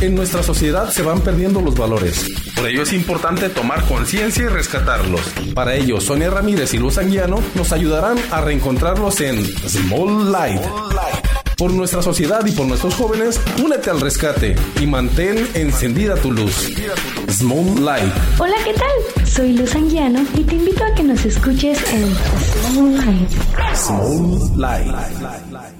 En nuestra sociedad se van perdiendo los valores. Por ello es importante tomar conciencia y rescatarlos. Para ello, Sonia Ramírez y Luz Anguiano nos ayudarán a reencontrarlos en Small Light. Por nuestra sociedad y por nuestros jóvenes, únete al rescate y mantén encendida tu luz. Small Light. Hola, ¿qué tal? Soy Luz Anguiano y te invito a que nos escuches en Small Light. Small Light.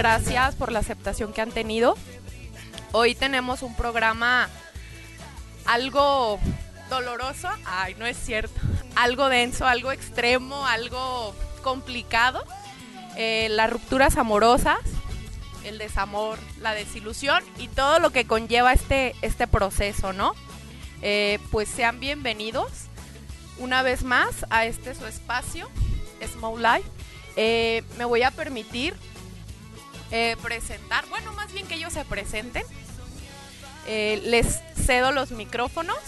Gracias por la aceptación que han tenido. Hoy tenemos un programa algo doloroso, ay, no es cierto, algo denso, algo extremo, algo complicado. Eh, las rupturas amorosas, el desamor, la desilusión y todo lo que conlleva este, este proceso, ¿no? Eh, pues sean bienvenidos una vez más a este su espacio, Small Life. Eh, me voy a permitir eh, presentar, bueno, más bien que ellos se presenten. Eh, les cedo los micrófonos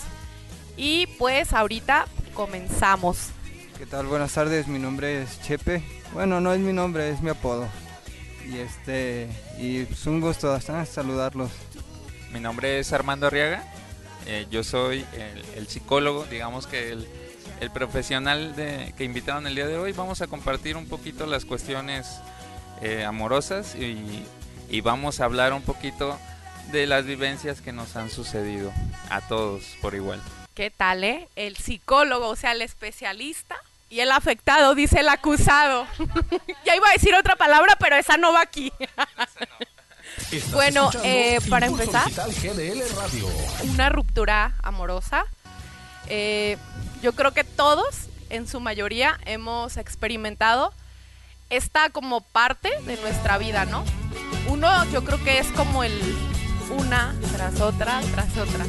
y pues ahorita comenzamos. ¿Qué tal? Buenas tardes, mi nombre es Chepe. Bueno, no es mi nombre, es mi apodo. Y este, y es un gusto ah, saludarlos. Mi nombre es Armando Arriaga. eh, yo soy el, el psicólogo, digamos que el, el profesional de, que invitaron el día de hoy. Vamos a compartir un poquito las cuestiones eh, amorosas y, y vamos a hablar un poquito de las vivencias que nos han sucedido a todos por igual. ¿Qué tal, eh? El psicólogo, o sea, el especialista y el afectado, dice el acusado. ya iba a decir otra palabra, pero esa no va aquí. Bueno, eh, para empezar. Digital GDL Radio. Una ruptura amorosa. Eh, yo creo que todos, en su mayoría, hemos experimentado esta como parte de nuestra vida, ¿no? Uno, yo creo que es como el una tras otra, tras otra.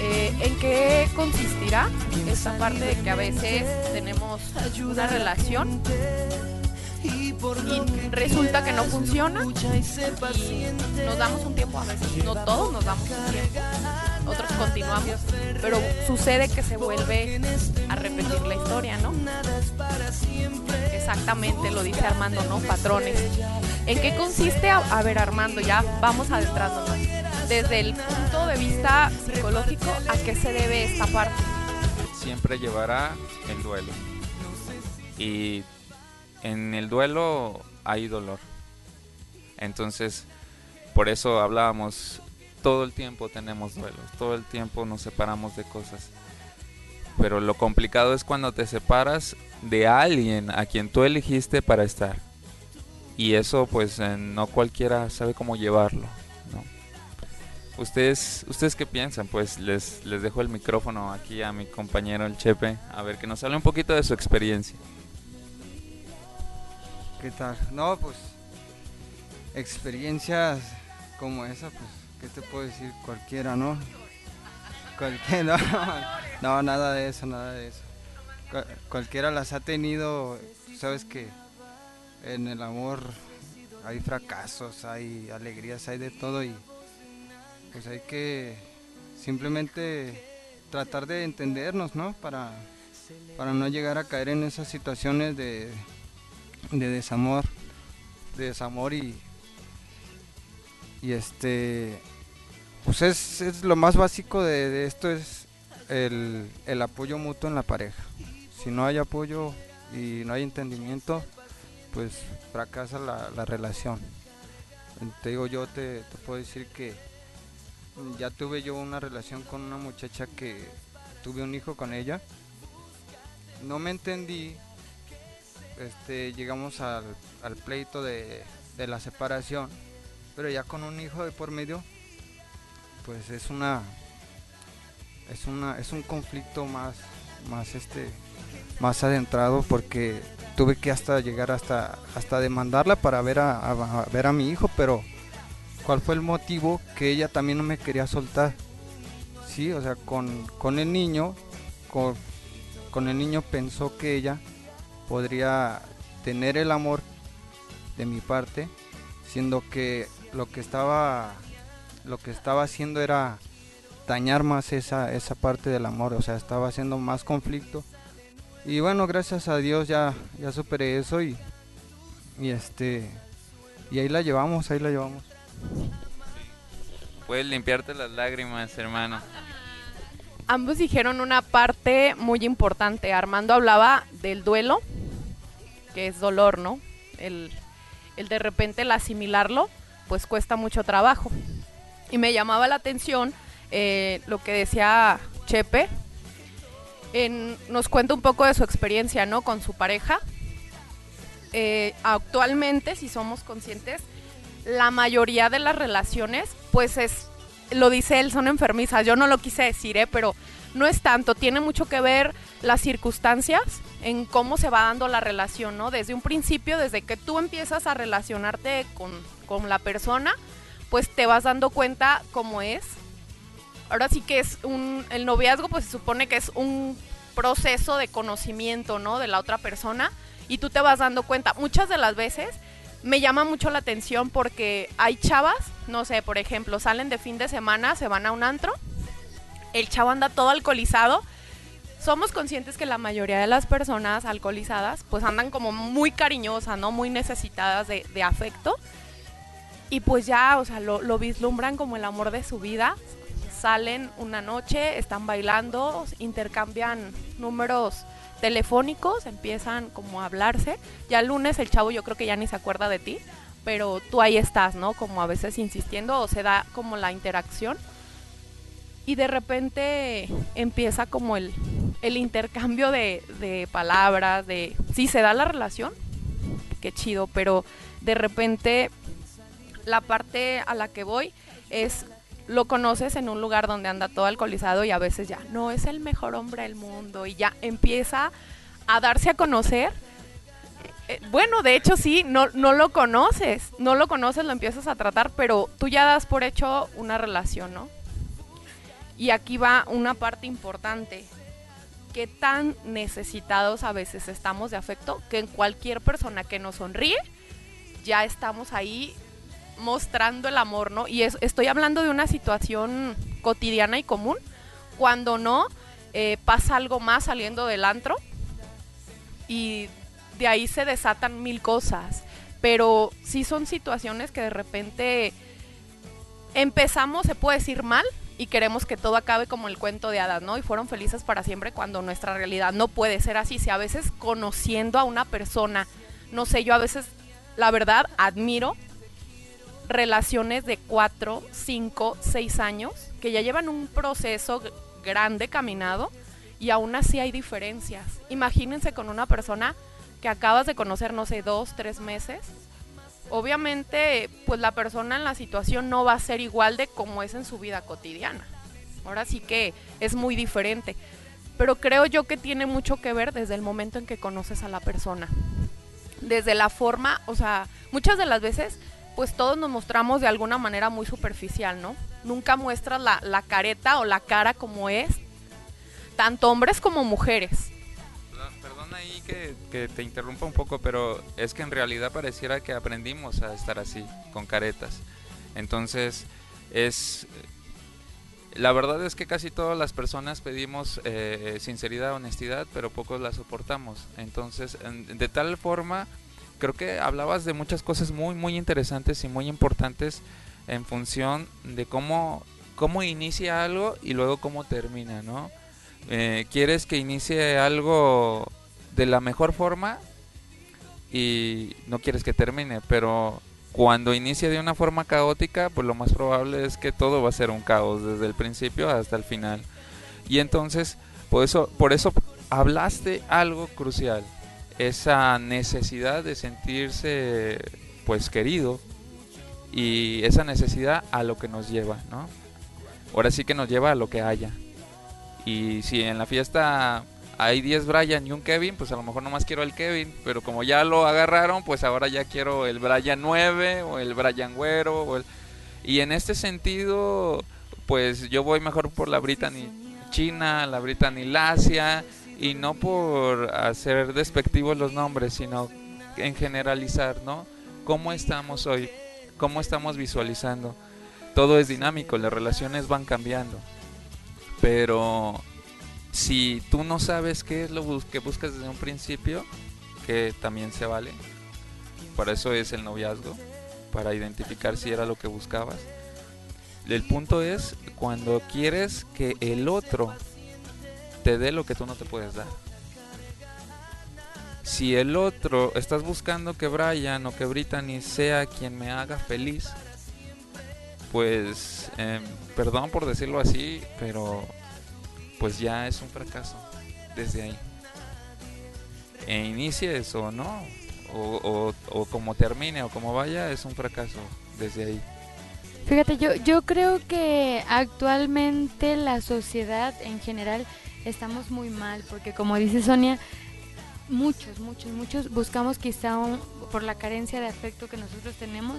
Eh, ¿En qué consistirá esta parte de que a veces tenemos una relación y resulta que no funciona? Y nos damos un tiempo, a veces no todos nos damos un tiempo, otros continuamos, pero sucede que se vuelve a repetir la historia, ¿no? Exactamente, lo dice Armando, ¿no? Patrones. ¿En qué consiste? A, ver, Armando, ya vamos adentrándonos. Desde el punto de vista psicológico, ¿a qué se debe esta parte? Siempre llevará el duelo. Y en el duelo hay dolor. Entonces, por eso hablábamos, todo el tiempo tenemos duelos, todo el tiempo nos separamos de cosas. Pero lo complicado es cuando te separas de alguien a quien tú elegiste para estar. Y eso pues eh, no cualquiera sabe cómo llevarlo. ¿Ustedes, ¿Ustedes qué piensan? Pues les, les dejo el micrófono aquí a mi compañero el Chepe, a ver que nos hable un poquito de su experiencia. ¿Qué tal? No, pues experiencias como esa, pues, ¿qué te puedo decir? Cualquiera, ¿no? Cualquiera, no, nada de eso, nada de eso. Cual- cualquiera las ha tenido, sabes que en el amor hay fracasos, hay alegrías, hay de todo y pues hay que simplemente tratar de entendernos, ¿no? Para para no llegar a caer en esas situaciones de, de desamor, de desamor y, y este, pues es, es lo más básico de, esto es el, el apoyo mutuo en la pareja. Si no hay apoyo y no hay entendimiento, pues fracasa la, la relación. Te digo, yo te, te puedo decir que ya tuve yo una relación con una muchacha que tuve un hijo con ella. No me entendí. Este, llegamos al, al pleito de, de la separación. Pero ya con un hijo de por medio, pues es una es una es un conflicto más más este más adentrado porque tuve que hasta llegar hasta hasta demandarla para ver a, ver a mi hijo pero cuál fue el motivo que ella también no me quería soltar sí o sea con, con el niño con, con el niño pensó que ella podría tener el amor de mi parte siendo que lo que estaba lo que estaba haciendo era dañar más esa, esa parte del amor, o sea, estaba haciendo más conflicto. Y bueno, gracias a Dios ya, ya superé eso y, y este y ahí la llevamos, ahí la llevamos. Puedes limpiarte las lágrimas, hermano. Ambos dijeron una parte muy importante. Armando hablaba del duelo, que es dolor, ¿no? El, el de repente el asimilarlo, pues cuesta mucho trabajo. Y me llamaba la atención eh, lo que decía Chepe. Nos cuenta un poco de su experiencia, ¿no? Con su pareja. Eh, actualmente, si somos conscientes, la mayoría de las relaciones, pues es, lo dice él, son enfermizas. Yo no lo quise decir, ¿eh? pero no es tanto. Tiene mucho que ver las circunstancias en cómo se va dando la relación, ¿no? Desde un principio, desde que tú empiezas a relacionarte con, con la persona, pues te vas dando cuenta cómo es. Ahora sí que es un, el noviazgo, pues se supone que es un proceso de conocimiento, ¿no? De la otra persona y tú te vas dando cuenta. Muchas de las veces me llama mucho la atención porque hay chavas, no sé, por ejemplo, salen de fin de semana, se van a un antro, el chavo anda todo alcoholizado. Somos conscientes que la mayoría de las personas alcoholizadas pues andan como muy cariñosas, ¿no? Muy necesitadas de, de afecto. Y pues ya, o sea, lo, vislumbran como el amor de su vida. Salen una noche, están bailando, intercambian números telefónicos, empiezan como a hablarse. Ya el lunes el chavo yo creo que ya ni se acuerda de ti, pero tú ahí estás, ¿no? Como a veces insistiendo o se da como la interacción. Y de repente empieza como el, el intercambio de, de palabras, de... Sí, se da la relación, qué chido, pero de repente la parte a la que voy es lo conoces en un lugar donde anda todo alcoholizado y a veces ya no es el mejor hombre del mundo y ya empieza a darse a conocer. Eh, bueno, de hecho sí, no, no lo conoces, no lo conoces, lo empiezas a tratar, pero tú ya das por hecho una relación, ¿no? Y aquí va una parte importante. ¿Qué tan necesitados a veces estamos de afecto que en cualquier persona que nos sonríe ya estamos ahí mostrando el amor, ¿no? Y es- estoy hablando de una situación cotidiana y común. Cuando no, eh, pasa algo más saliendo del antro y de ahí se desatan mil cosas. Pero sí son situaciones que de repente empezamos, se puede decir mal, y queremos que todo acabe como el cuento de hadas, ¿no? Y fueron felices para siempre cuando nuestra realidad no puede ser así. Si a veces conociendo a una persona, no sé, yo a veces, la verdad, admiro relaciones de 4, 5, 6 años que ya llevan un proceso grande caminado y aún así hay diferencias. Imagínense con una persona que acabas de conocer, no sé, dos, tres meses. Obviamente, pues la persona en la situación no va a ser igual de como es en su vida cotidiana. Ahora sí que es muy diferente. Pero creo yo que tiene mucho que ver desde el momento en que conoces a la persona. Desde la forma, o sea, muchas de las veces pues todos nos mostramos de alguna manera muy superficial, ¿no? Nunca muestras la, la careta o la cara como es, tanto hombres como mujeres. Perdón, ahí que, que te interrumpa un poco, pero es que en realidad pareciera que aprendimos a estar así, con caretas. Entonces, es La verdad es que casi todas las personas pedimos eh, sinceridad, honestidad, pero pocos la soportamos. Entonces, en- de tal forma, creo que hablabas de muchas cosas muy, muy interesantes y muy importantes en función de cómo, cómo inicia algo y luego cómo termina, ¿no? Eh, quieres que inicie algo de la mejor forma y no quieres que termine, pero cuando inicia de una forma caótica, pues lo más probable es que todo va a ser un caos desde el principio hasta el final. Y entonces, por eso, por eso hablaste algo crucial, esa necesidad de sentirse pues querido y esa necesidad a lo que nos lleva, ¿no? Ahora sí que nos lleva a lo que haya. Y si en la fiesta hay 10 Brian y un Kevin, pues a lo mejor nomás quiero el Kevin, pero como ya lo agarraron, pues ahora ya quiero el Brian 9 o el Brian Güero. Y en este sentido, pues yo voy mejor por la Brittany China, la Brittany Lacia, y no por hacer despectivos los nombres, sino en generalizar, ¿no? ¿Cómo estamos hoy? ¿Cómo estamos visualizando? Todo es dinámico, las relaciones van cambiando. Pero si tú no sabes qué es lo que buscas desde un principio, que también se vale, para eso es el noviazgo, para identificar si era lo que buscabas. El punto es cuando quieres que el otro te dé lo que tú no te puedes dar. Si el otro, estás buscando que Brian o que Brittany sea quien me haga feliz, pues, em, perdón por decirlo así, pero pues ya es un fracaso desde ahí. E inicies o no, o, o, o como termine o como vaya, es un fracaso desde ahí. Fíjate, yo, yo creo que actualmente la sociedad en general estamos muy mal, porque como dice Sonia, muchos, muchos, muchos buscamos quizá un- por la carencia de afecto que nosotros tenemos,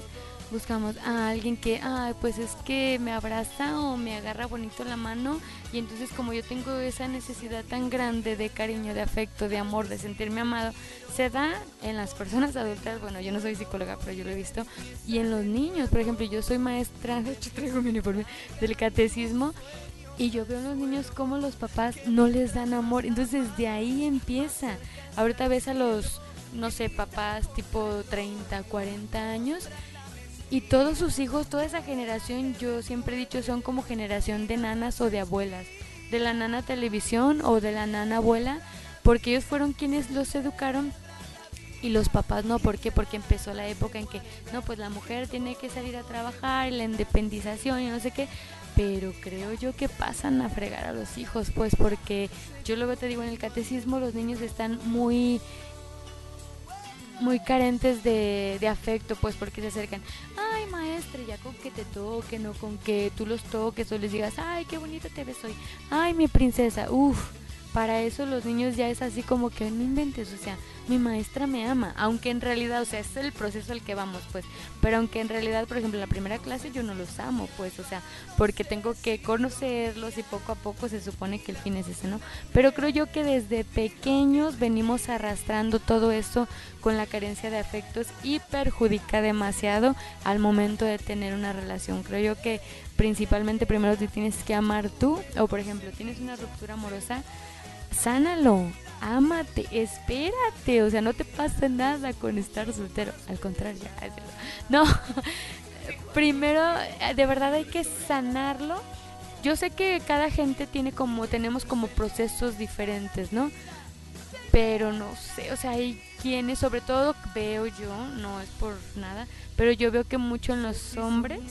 buscamos a alguien que, ay, pues es que me abraza o me agarra bonito la mano y entonces como yo tengo esa necesidad tan grande de cariño, de afecto, de amor, de sentirme amado, se da en las personas adultas, bueno, yo no soy psicóloga, pero yo lo he visto, y en los niños, por ejemplo, yo soy maestra, de hecho traigo mi uniforme del catecismo, y yo veo en los niños cómo los papás no les dan amor, entonces de ahí empieza. Ahorita ves a los, no sé, papás tipo 30, 40 años, y todos sus hijos, toda esa generación, yo siempre he dicho, son como generación de nanas o de abuelas, de la nana televisión o de la nana abuela, porque ellos fueron quienes los educaron y los papás no, ¿por qué? Porque empezó la época en que, no, pues la mujer tiene que salir a trabajar, la independización y no sé qué, pero creo yo que pasan a fregar a los hijos, pues porque yo luego te digo, en el catecismo los niños están muy muy carentes de, afecto, pues porque se acercan, ay maestra, ya con que te toque, no con que tú los toques o les digas, ay, qué bonito te ves hoy, ay, mi princesa, uff, para eso los niños ya es así como que no inventes, o sea, mi maestra me ama, aunque en realidad, o sea, es el proceso al que vamos, pues, pero aunque en realidad, por ejemplo, en la primera clase yo no los amo, pues, o sea, porque tengo que conocerlos y poco a poco se supone que el fin es ese, ¿no? Pero creo yo que desde pequeños venimos arrastrando todo eso con la carencia de afectos y perjudica demasiado al momento de tener una relación. Creo yo que principalmente primero te tienes que amar tú, o por ejemplo, tienes una ruptura amorosa, sánalo, ámate, espérate, o sea, no te pasa nada con estar soltero, al contrario, no, primero, eh, de verdad hay que sanarlo. Yo sé que cada gente tiene como, tenemos como procesos diferentes, ¿no? Pero no sé, o sea, hay quienes, sobre todo veo yo, no es por nada, pero yo veo que mucho en los hombres,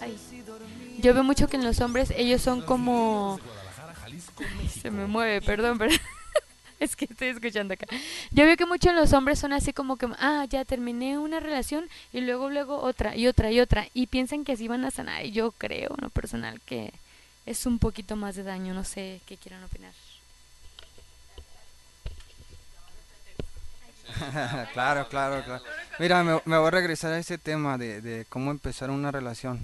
ay, yo veo mucho que en los hombres ellos son como se me mueve, perdón, pero es que estoy escuchando acá. Yo veo que muchos de los hombres son así como que, ah, ya terminé una relación y luego, luego otra y otra y otra. Y piensan que así van a sanar. Y yo creo, en lo personal, que es un poquito más de daño. No sé qué quieran opinar. claro, claro, claro. Mira, me, me voy a regresar a ese tema de, de cómo empezar una relación.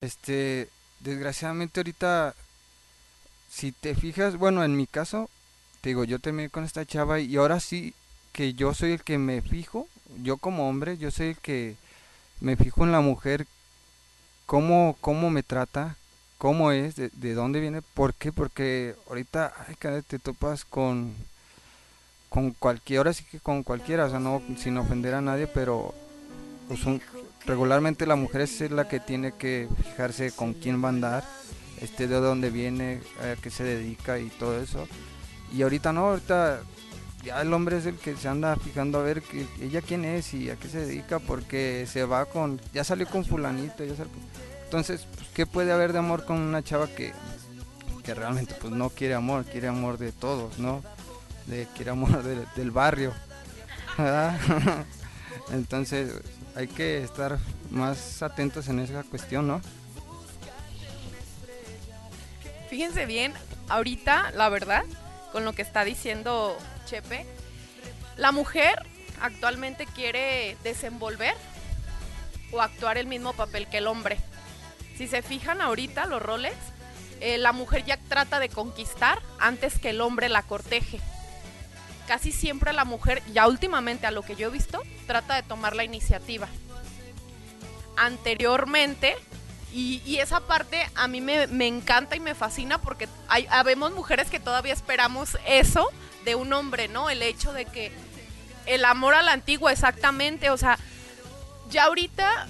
Este, desgraciadamente ahorita, si te fijas, bueno, en mi caso, te digo, yo terminé con esta chava y ahora sí que yo soy el que me fijo, yo como hombre, yo soy el que me fijo en la mujer cómo, cómo me trata, cómo es, de, de dónde viene, por qué, porque ahorita ay, caray, te topas con, con cualquiera, ahora sí que con cualquiera, o sea, no sin ofender a nadie, pero pues, regularmente la mujer es la que tiene que fijarse con quién va a andar, este, de dónde viene, a qué se dedica y todo eso. Y ahorita no, ahorita ya el hombre es el que se anda fijando a ver que, ella quién es y a qué se dedica porque se va con, ya salió con fulanito, ya salió entonces, pues, ¿qué puede haber de amor con una chava que, que realmente pues no quiere amor, quiere amor de todos, ¿no? De, quiere amor de- del barrio. Entonces, hay que estar más atentos en esa cuestión, ¿no? Fíjense bien, ahorita, la verdad, con lo que está diciendo Chepe, la mujer actualmente quiere desenvolver o actuar el mismo papel que el hombre. Si se fijan ahorita los roles, eh, la mujer ya trata de conquistar antes que el hombre la corteje. Casi siempre la mujer, ya últimamente a lo que yo he visto, trata de tomar la iniciativa. Anteriormente, y, y esa parte a mí me, me encanta y me fascina porque hay, habemos mujeres que todavía esperamos eso de un hombre, ¿no? El hecho de que el amor a la antigua, exactamente, o sea, ya ahorita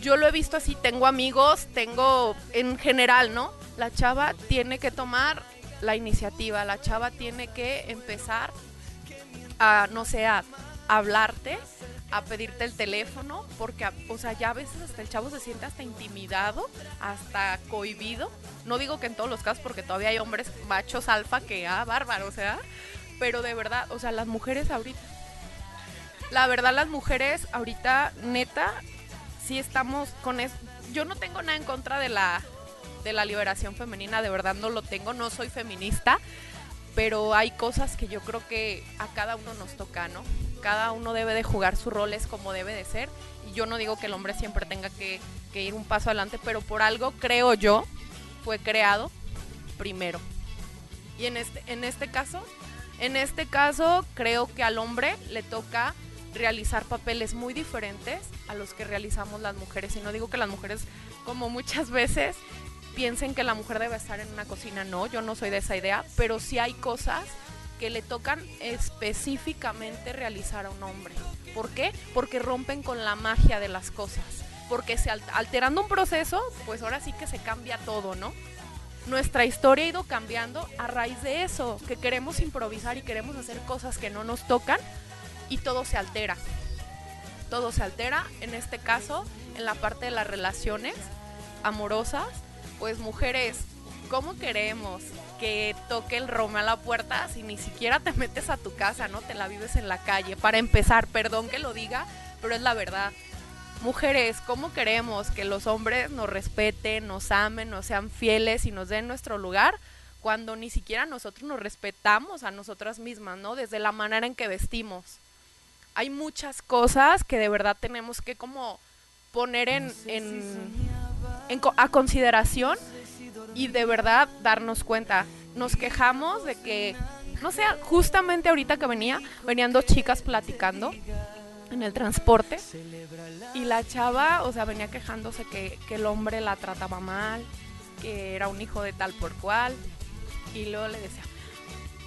yo lo he visto así, tengo amigos, tengo en general, ¿no? La chava tiene que tomar la iniciativa, la chava tiene que empezar a, no sé, a hablarte, a pedirte el teléfono, porque, o sea, ya a veces hasta el chavo se siente hasta intimidado, hasta cohibido. No digo que en todos los casos, porque todavía hay hombres machos alfa que, ah, bárbaro, o sea, pero de verdad, o sea, las mujeres ahorita, la verdad, las mujeres ahorita, neta, sí estamos con eso. Yo no tengo nada en contra de la, de la liberación femenina, de verdad no lo tengo, no soy feminista, pero hay cosas que yo creo que a cada uno nos toca, ¿no? Cada uno debe de jugar sus roles como debe de ser. Y yo no digo que el hombre siempre tenga que, ir un paso adelante, pero por algo creo yo fue creado primero. Y en este, en este caso, en este caso creo que al hombre le toca realizar papeles muy diferentes a los que realizamos las mujeres. Y no digo que las mujeres, como muchas veces, piensen que la mujer debe estar en una cocina. No, yo no soy de esa idea, pero sí hay cosas que le tocan específicamente realizar a un hombre. ¿Por qué? Porque rompen con la magia de las cosas. Porque se al- alterando un proceso, pues ahora sí que se cambia todo, ¿no? Nuestra historia ha ido cambiando a raíz de eso, que queremos improvisar y queremos hacer cosas que no nos tocan y todo se altera. Todo se altera, en este caso, en la parte de las relaciones amorosas, pues mujeres, ¿cómo queremos que toque el Rome a la puerta si ni siquiera te metes a tu casa, no te la vives en la calle? Para empezar, perdón que lo diga, pero es la verdad. Mujeres, ¿cómo queremos que los hombres nos respeten, nos amen, nos sean fieles y nos den nuestro lugar cuando ni siquiera nosotros nos respetamos a nosotras mismas, ¿no? Desde la manera en que vestimos. Hay muchas cosas que de verdad tenemos que como poner en, en- a consideración y de verdad darnos cuenta. Nos quejamos de que, no sé, justamente ahorita que venía, venían dos chicas platicando en el transporte y la chava, o sea, venía quejándose que, que el hombre la trataba mal, que era un hijo de tal por cual y luego le decía,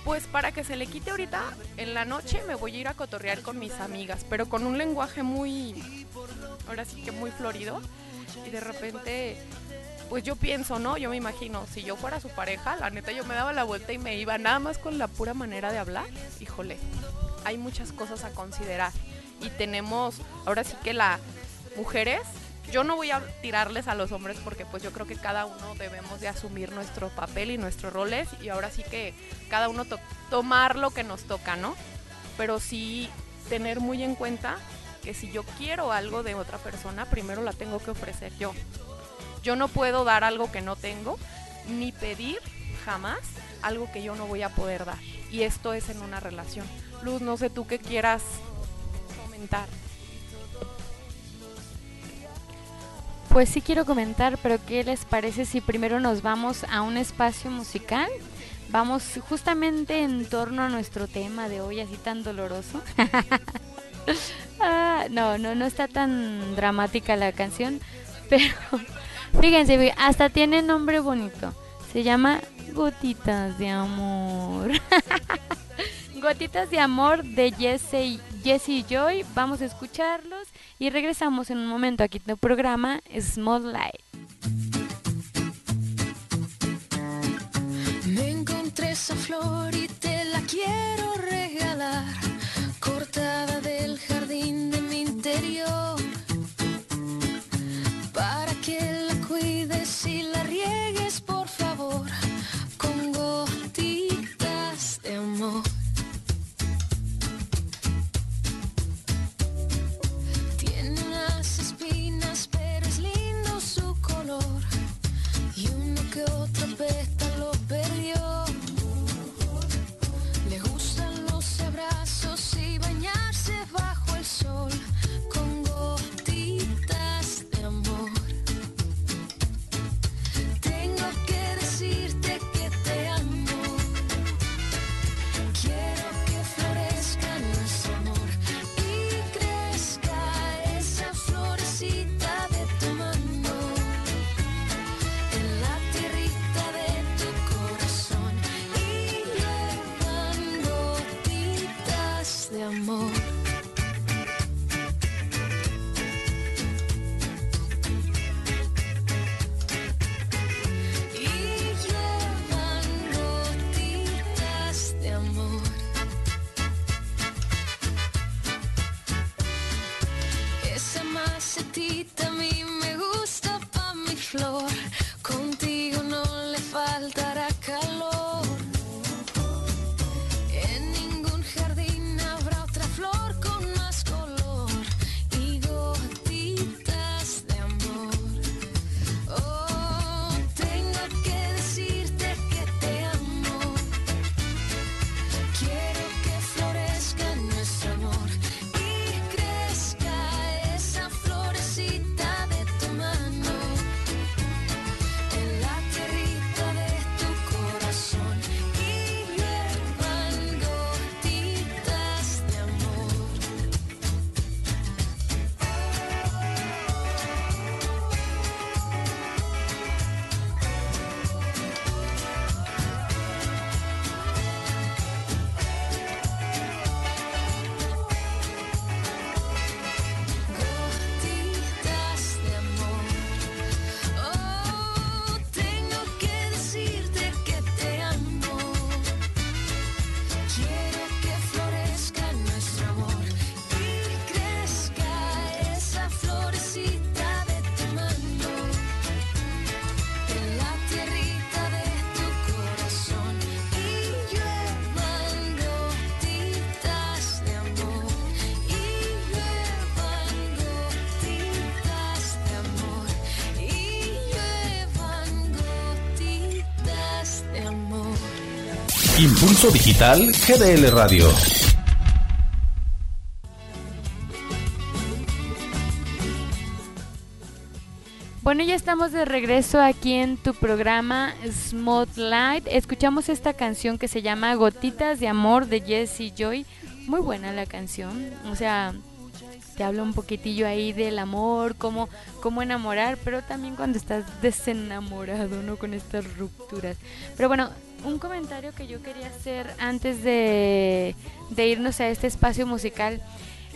pues para que se le quite ahorita, en la noche me voy a ir a cotorrear con mis amigas, pero con un lenguaje muy, ahora sí que muy florido. Y de repente, pues yo pienso, ¿no? Yo me imagino, si yo fuera su pareja, la neta yo me daba la vuelta y me iba nada más con la pura manera de hablar. Híjole, hay muchas cosas a considerar. Y tenemos, ahora sí que las mujeres, yo no voy a tirarles a los hombres porque pues yo creo que cada uno debemos de asumir nuestro papel y nuestros roles y ahora sí que cada uno to- tomar lo que nos toca, ¿no? Pero sí tener muy en cuenta que si yo quiero algo de otra persona, primero la tengo que ofrecer yo. Yo no puedo dar algo que no tengo, ni pedir jamás algo que yo no voy a poder dar. Y esto es en una relación. Luz, no sé tú qué quieras comentar. Pues sí quiero comentar, pero ¿qué les parece si primero nos vamos a un espacio musical? Vamos justamente en torno a nuestro tema de hoy, así tan doloroso. Ah, no, no, no está tan dramática la canción, pero Fíjense, hasta tiene nombre bonito. Se llama Gotitas de Amor. Gotitas de Amor de Jesse, Jesse Joy. Vamos a escucharlos y regresamos en un momento aquí en el programa Small Light. Me encontré esa flor y te la quiero regalar, cortada del jardín de mi interior, para que la cuides y la riegues, por favor, con gotitas de amor. Tiene unas espinas, pero es lindo su color. Y uno que otro pétalo perdió. floor. Impulso Digital GDL Radio. Bueno, ya estamos de regreso aquí en tu programa Smooth Light. Escuchamos esta canción que se llama Gotitas de Amor de Jessie Joy. Muy buena la canción. O sea, te habla un poquitillo ahí del amor, cómo, cómo enamorar, pero también cuando estás desenamorado, ¿no? Con estas rupturas. Pero bueno, un comentario que yo quería hacer antes de, de irnos a este espacio musical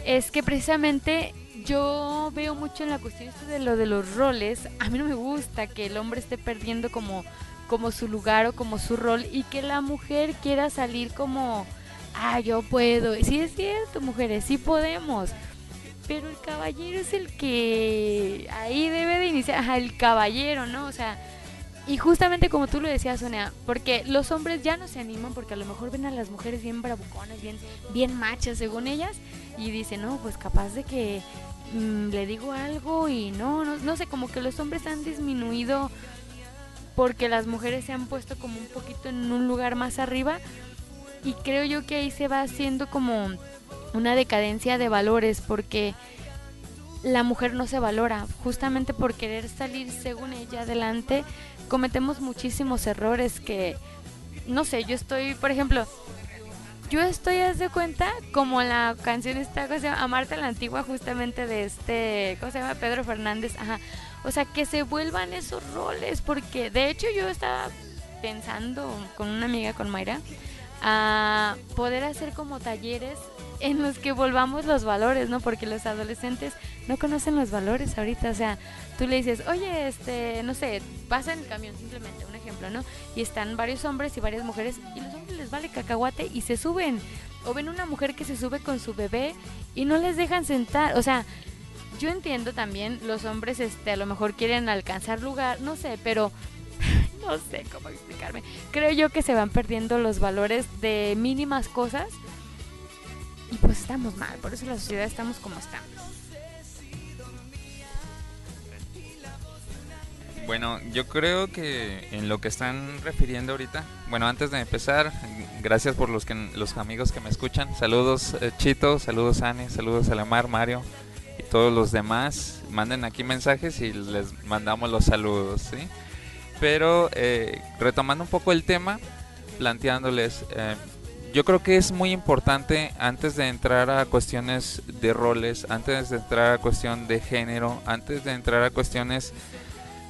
es que precisamente yo veo mucho en la cuestión de lo de los roles. A mí no me gusta que el hombre esté perdiendo como, como su lugar o como su rol y que la mujer quiera salir como, ah, yo puedo. Sí es cierto, mujeres, sí podemos. Pero el caballero es el que ahí debe de iniciar, el caballero, ¿no? O sea, y justamente como tú lo decías, Sonia, porque los hombres ya no se animan porque a lo mejor ven a las mujeres bien bravuconas, bien, bien machas según ellas, y dicen, no, pues capaz de que mm, le digo algo y no, no, no sé, como que los hombres han disminuido porque las mujeres se han puesto como un poquito en un lugar más arriba y creo yo que ahí se va haciendo como una decadencia de valores porque la mujer no se valora justamente por querer salir según ella adelante cometemos muchísimos errores que no sé yo estoy por ejemplo yo estoy haz de cuenta como la canción esta cosa Amarte a la antigua justamente de este ¿cómo se llama? Pedro Fernández ajá O sea, que se vuelvan esos roles, porque de hecho yo estaba pensando con una amiga, con Mayra, a poder hacer como talleres en los que volvamos los valores, ¿no? Porque los adolescentes no conocen los valores ahorita, o sea, tú le dices, oye, este, no sé, pasa en el camión, simplemente, un ejemplo, ¿no? Y están varios hombres y varias mujeres, y los hombres les vale cacahuate y se suben. O ven una mujer que se sube con su bebé y no les dejan sentar, o sea, yo entiendo también, los hombres, este, a lo mejor quieren alcanzar lugar, no sé, pero no sé cómo explicarme. Creo yo que se van perdiendo los valores de mínimas cosas pues estamos mal, por eso la sociedad estamos como estamos. Bueno, yo creo que en lo que están refiriendo ahorita, bueno, antes de empezar, gracias por los que los amigos que me escuchan. Saludos eh, Chito, saludos Ani, saludos Alamar, Mario y todos los demás. Manden aquí mensajes y les mandamos los saludos, ¿sí? Pero eh, retomando un poco el tema, planteándoles, eh, yo creo que es muy importante antes de entrar a cuestiones de roles, antes de entrar a cuestión de género, antes de entrar a cuestiones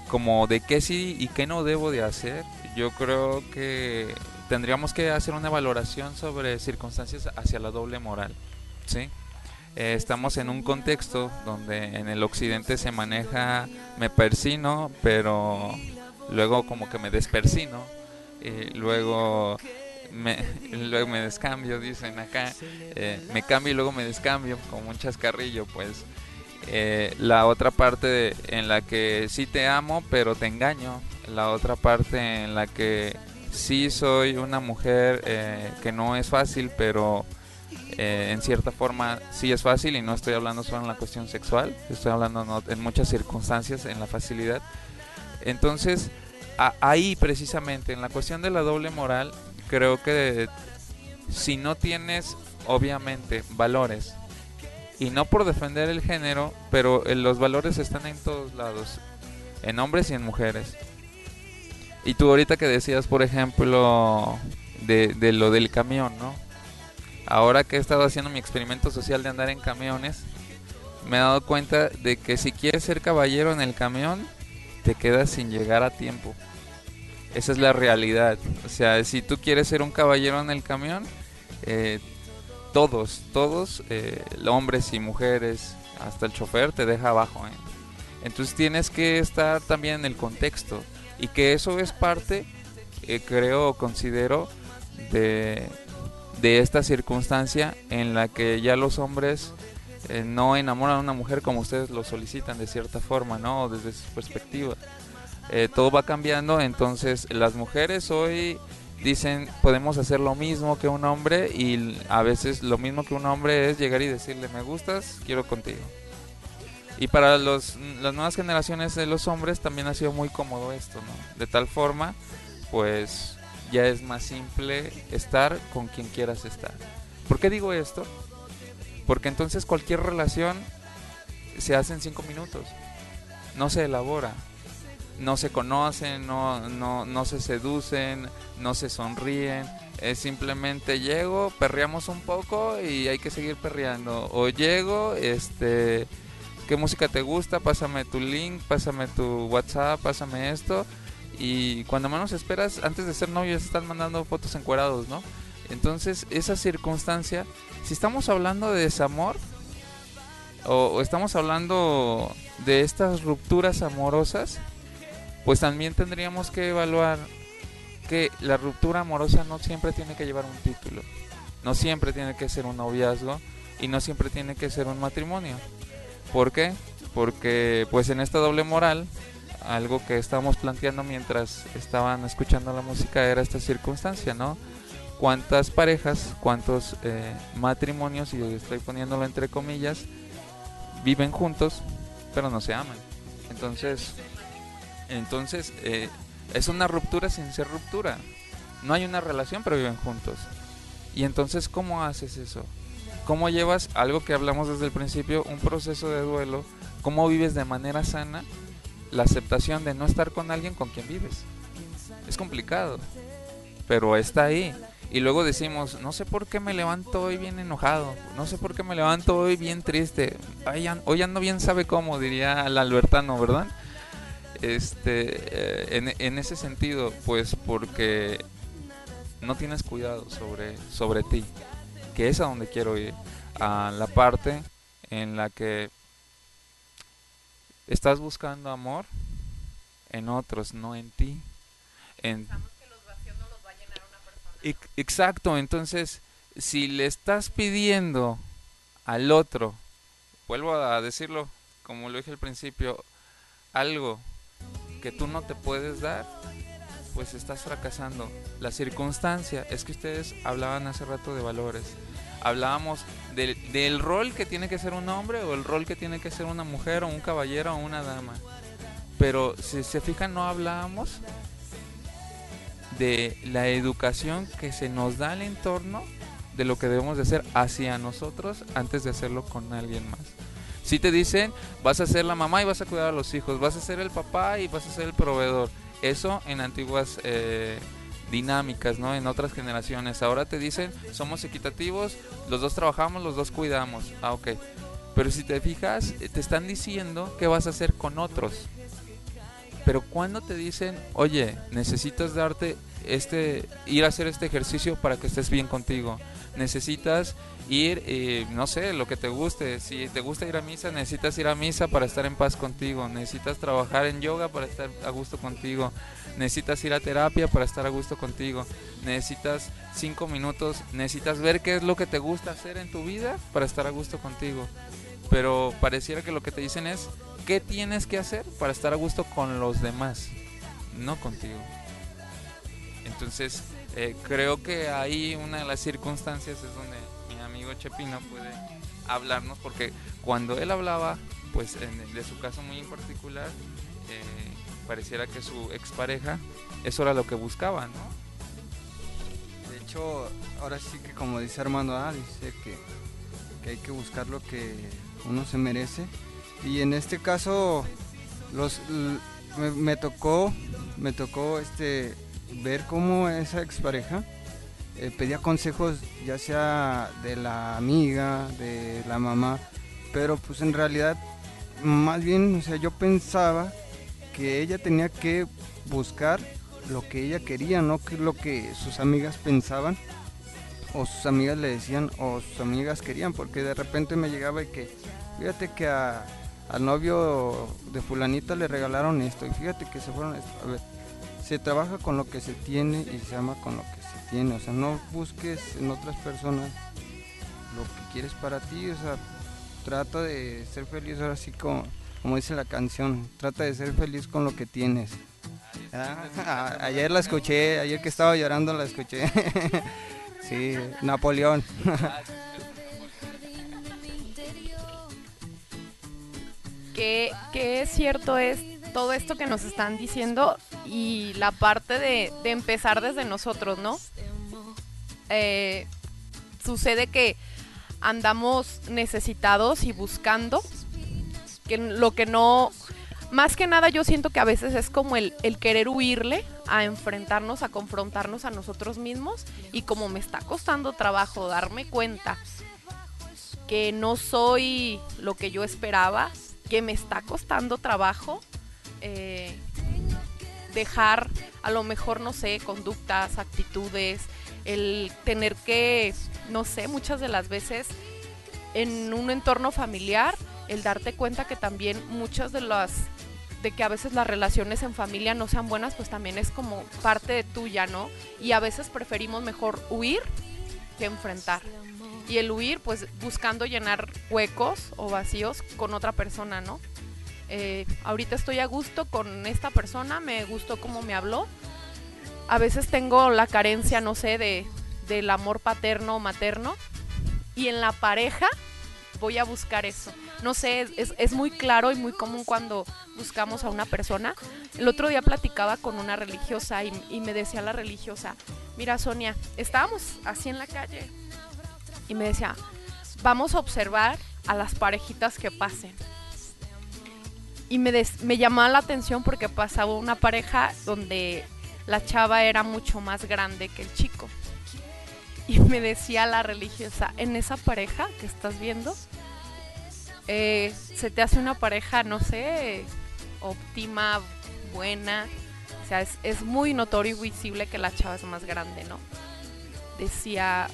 como de qué sí y qué no debo de hacer, yo creo que tendríamos que hacer una valoración sobre circunstancias hacia la doble moral, ¿sí? Eh, estamos en un contexto donde en el occidente se maneja me persino, pero luego como que me despersino, y luego me, luego me descambio, dicen acá, eh, me cambio y luego me descambio, como un chascarrillo, pues. Eh, la otra parte en la que sí te amo, pero te engaño. La otra parte en la que sí soy una mujer eh, que no es fácil, pero en cierta forma sí es fácil y no estoy hablando solo en la cuestión sexual, estoy hablando en muchas circunstancias, en la facilidad. Entonces, ahí precisamente, en la cuestión de la doble moral, creo que si no tienes, obviamente, valores, y no por defender el género, pero los valores están en todos lados, en hombres y en mujeres. Y tú ahorita que decías, por ejemplo, de, de lo del camión, ¿no? Ahora que he estado haciendo mi experimento social de andar en camiones, me he dado cuenta de que si quieres ser caballero en el camión, te quedas sin llegar a tiempo. Esa es la realidad. O sea, si tú quieres ser un caballero en el camión, eh, todos, todos, eh, hombres y mujeres, hasta el chofer te deja abajo. ¿eh? Entonces tienes que estar también en el contexto y que eso es parte, creo, considero, de, de esta circunstancia en la que ya los hombres no enamoran a una mujer como ustedes lo solicitan de cierta forma, ¿no? Desde su perspectiva. Eh, todo va cambiando, entonces las mujeres hoy dicen podemos hacer lo mismo que un hombre y a veces lo mismo que un hombre es llegar y decirle me gustas, quiero contigo. Y para los, las nuevas generaciones de los hombres también ha sido muy cómodo esto, ¿no? De tal forma, pues ya es más simple estar con quien quieras estar. ¿Por qué digo esto? Porque entonces cualquier relación se hace en cinco minutos, no se elabora no se conocen, no, no, no se seducen, no se sonríen. Es simplemente llego, perreamos un poco y hay que seguir perreando. O llego, este, ¿qué música te gusta? Pásame tu link, pásame tu WhatsApp, pásame esto. Y cuando menos esperas, antes de ser novios, están mandando fotos encuerados, ¿no? Entonces, esa circunstancia, si estamos hablando de desamor, o estamos hablando de estas rupturas amorosas, pues también tendríamos que evaluar que la ruptura amorosa no siempre tiene que llevar un título, no siempre tiene que ser un noviazgo y no siempre tiene que ser un matrimonio. ¿Por qué? Porque pues en esta doble moral, algo que estábamos planteando mientras estaban escuchando la música era esta circunstancia, ¿no? ¿Cuántas parejas, cuántos eh, matrimonios, y estoy poniéndolo entre comillas, viven juntos pero no se aman? Entonces, entonces, eh, es una ruptura sin ser ruptura. No hay una relación, pero viven juntos. Y entonces, ¿cómo haces eso? ¿Cómo llevas algo que hablamos desde el principio, un proceso de duelo? ¿Cómo vives de manera sana la aceptación de no estar con alguien con quien vives? Es complicado, pero está ahí. Y luego decimos, no sé por qué me levanto hoy bien enojado, no sé por qué me levanto hoy bien triste, hoy ando bien sabe cómo, diría el albertano, ¿verdad? Este, eh, en, en ese sentido, pues porque no tienes cuidado sobre, sobre ti, que es a donde quiero ir, a la parte en la que estás buscando amor en otros, no en ti. En, Ex- Exacto, entonces si le estás pidiendo al otro, vuelvo a decirlo como lo dije al principio, algo que tú no te puedes dar, pues estás fracasando. La circunstancia es que ustedes hablaban hace rato de valores. Hablábamos del, del rol que tiene que ser un hombre o el rol que tiene que ser una mujer o un caballero o una dama. Pero si se fijan, no hablábamos de la educación que se nos da al entorno de lo que debemos de hacer hacia nosotros antes de hacerlo con alguien más. Si te dicen, vas a ser la mamá y vas a cuidar a los hijos, vas a ser el papá y vas a ser el proveedor. Eso en antiguas eh, dinámicas, ¿no? En otras generaciones. Ahora te dicen, somos equitativos, los dos trabajamos, los dos cuidamos. Ah, ok. Pero si te fijas, eh, te están diciendo qué vas a hacer con otros. Pero cuando te dicen, oye, necesitas darte este, ir a hacer este ejercicio para que estés bien contigo. Necesitas ir, eh, no sé, lo que te guste. Si te gusta ir a misa, necesitas ir a misa para estar en paz contigo. Necesitas trabajar en yoga para estar a gusto contigo. Necesitas ir a terapia para estar a gusto contigo. Necesitas cinco minutos. Necesitas ver qué es lo que te gusta hacer en tu vida para estar a gusto contigo. Pero pareciera que lo que te dicen es qué tienes que hacer para estar a gusto con los demás, no contigo. Entonces, eh, creo que ahí una de las circunstancias es donde amigo Chepino puede hablarnos, porque cuando él hablaba, pues de su caso muy en particular, eh, pareciera que su expareja, eso era lo que buscaba, ¿no? De hecho, ahora sí que como dice Armando, ah, dice que, hay que buscar lo que uno se merece. Y en este caso, me tocó, me tocó este, ver cómo esa expareja eh, pedía consejos, ya sea de la amiga, de la mamá, pero pues en realidad, más bien, o sea, yo pensaba que ella tenía que buscar lo que ella quería, no que lo que sus amigas pensaban o sus amigas le decían o sus amigas querían, porque de repente me llegaba y que, fíjate que al novio de fulanita le regalaron esto y fíjate que se fueron. A ver, se trabaja con lo que se tiene y se ama con lo que se tiene, o sea, no busques en otras personas lo que quieres para ti, o sea, trata de ser feliz ahora sí como, como dice la canción, trata de ser feliz con lo que tienes. Ah, ayer la escuché, ayer que estaba llorando la escuché. sí, Napoleón. que, que es cierto es todo esto que nos están diciendo y la parte de, empezar desde nosotros, ¿no? Eh, sucede que andamos necesitados y buscando que lo que no más que nada yo siento que a veces es como el, el querer huirle a enfrentarnos, a confrontarnos a nosotros mismos y como me está costando trabajo darme cuenta que no soy lo que yo esperaba, que me está costando trabajo eh, dejar a lo mejor, no sé, conductas, actitudes, el tener que, no sé, muchas de las veces en un entorno familiar, el darte cuenta que también muchas de las de que a veces las relaciones en familia no sean buenas, pues también es como parte de tuya, ¿no? Y a veces preferimos mejor huir que enfrentar. Y el huir, pues buscando llenar huecos o vacíos con otra persona, ¿no? Eh, ahorita estoy a gusto con esta persona, me gustó cómo me habló. A veces tengo la carencia, no sé, de, del amor paterno o materno. Y en la pareja voy a buscar eso. No sé, es, es muy claro y muy común cuando buscamos a una persona. El otro día platicaba con una religiosa y, y me decía la religiosa, mira Sonia, estábamos así en la calle y me decía, vamos a observar a las parejitas que pasen. Y me, des- me llamaba la atención porque pasaba una pareja donde la chava era mucho más grande que el chico. Y me decía la religiosa, en esa pareja que estás viendo, eh, se te hace una pareja, no sé, óptima, buena. O sea, es, es muy notorio y visible que la chava es más grande, ¿no? Decía,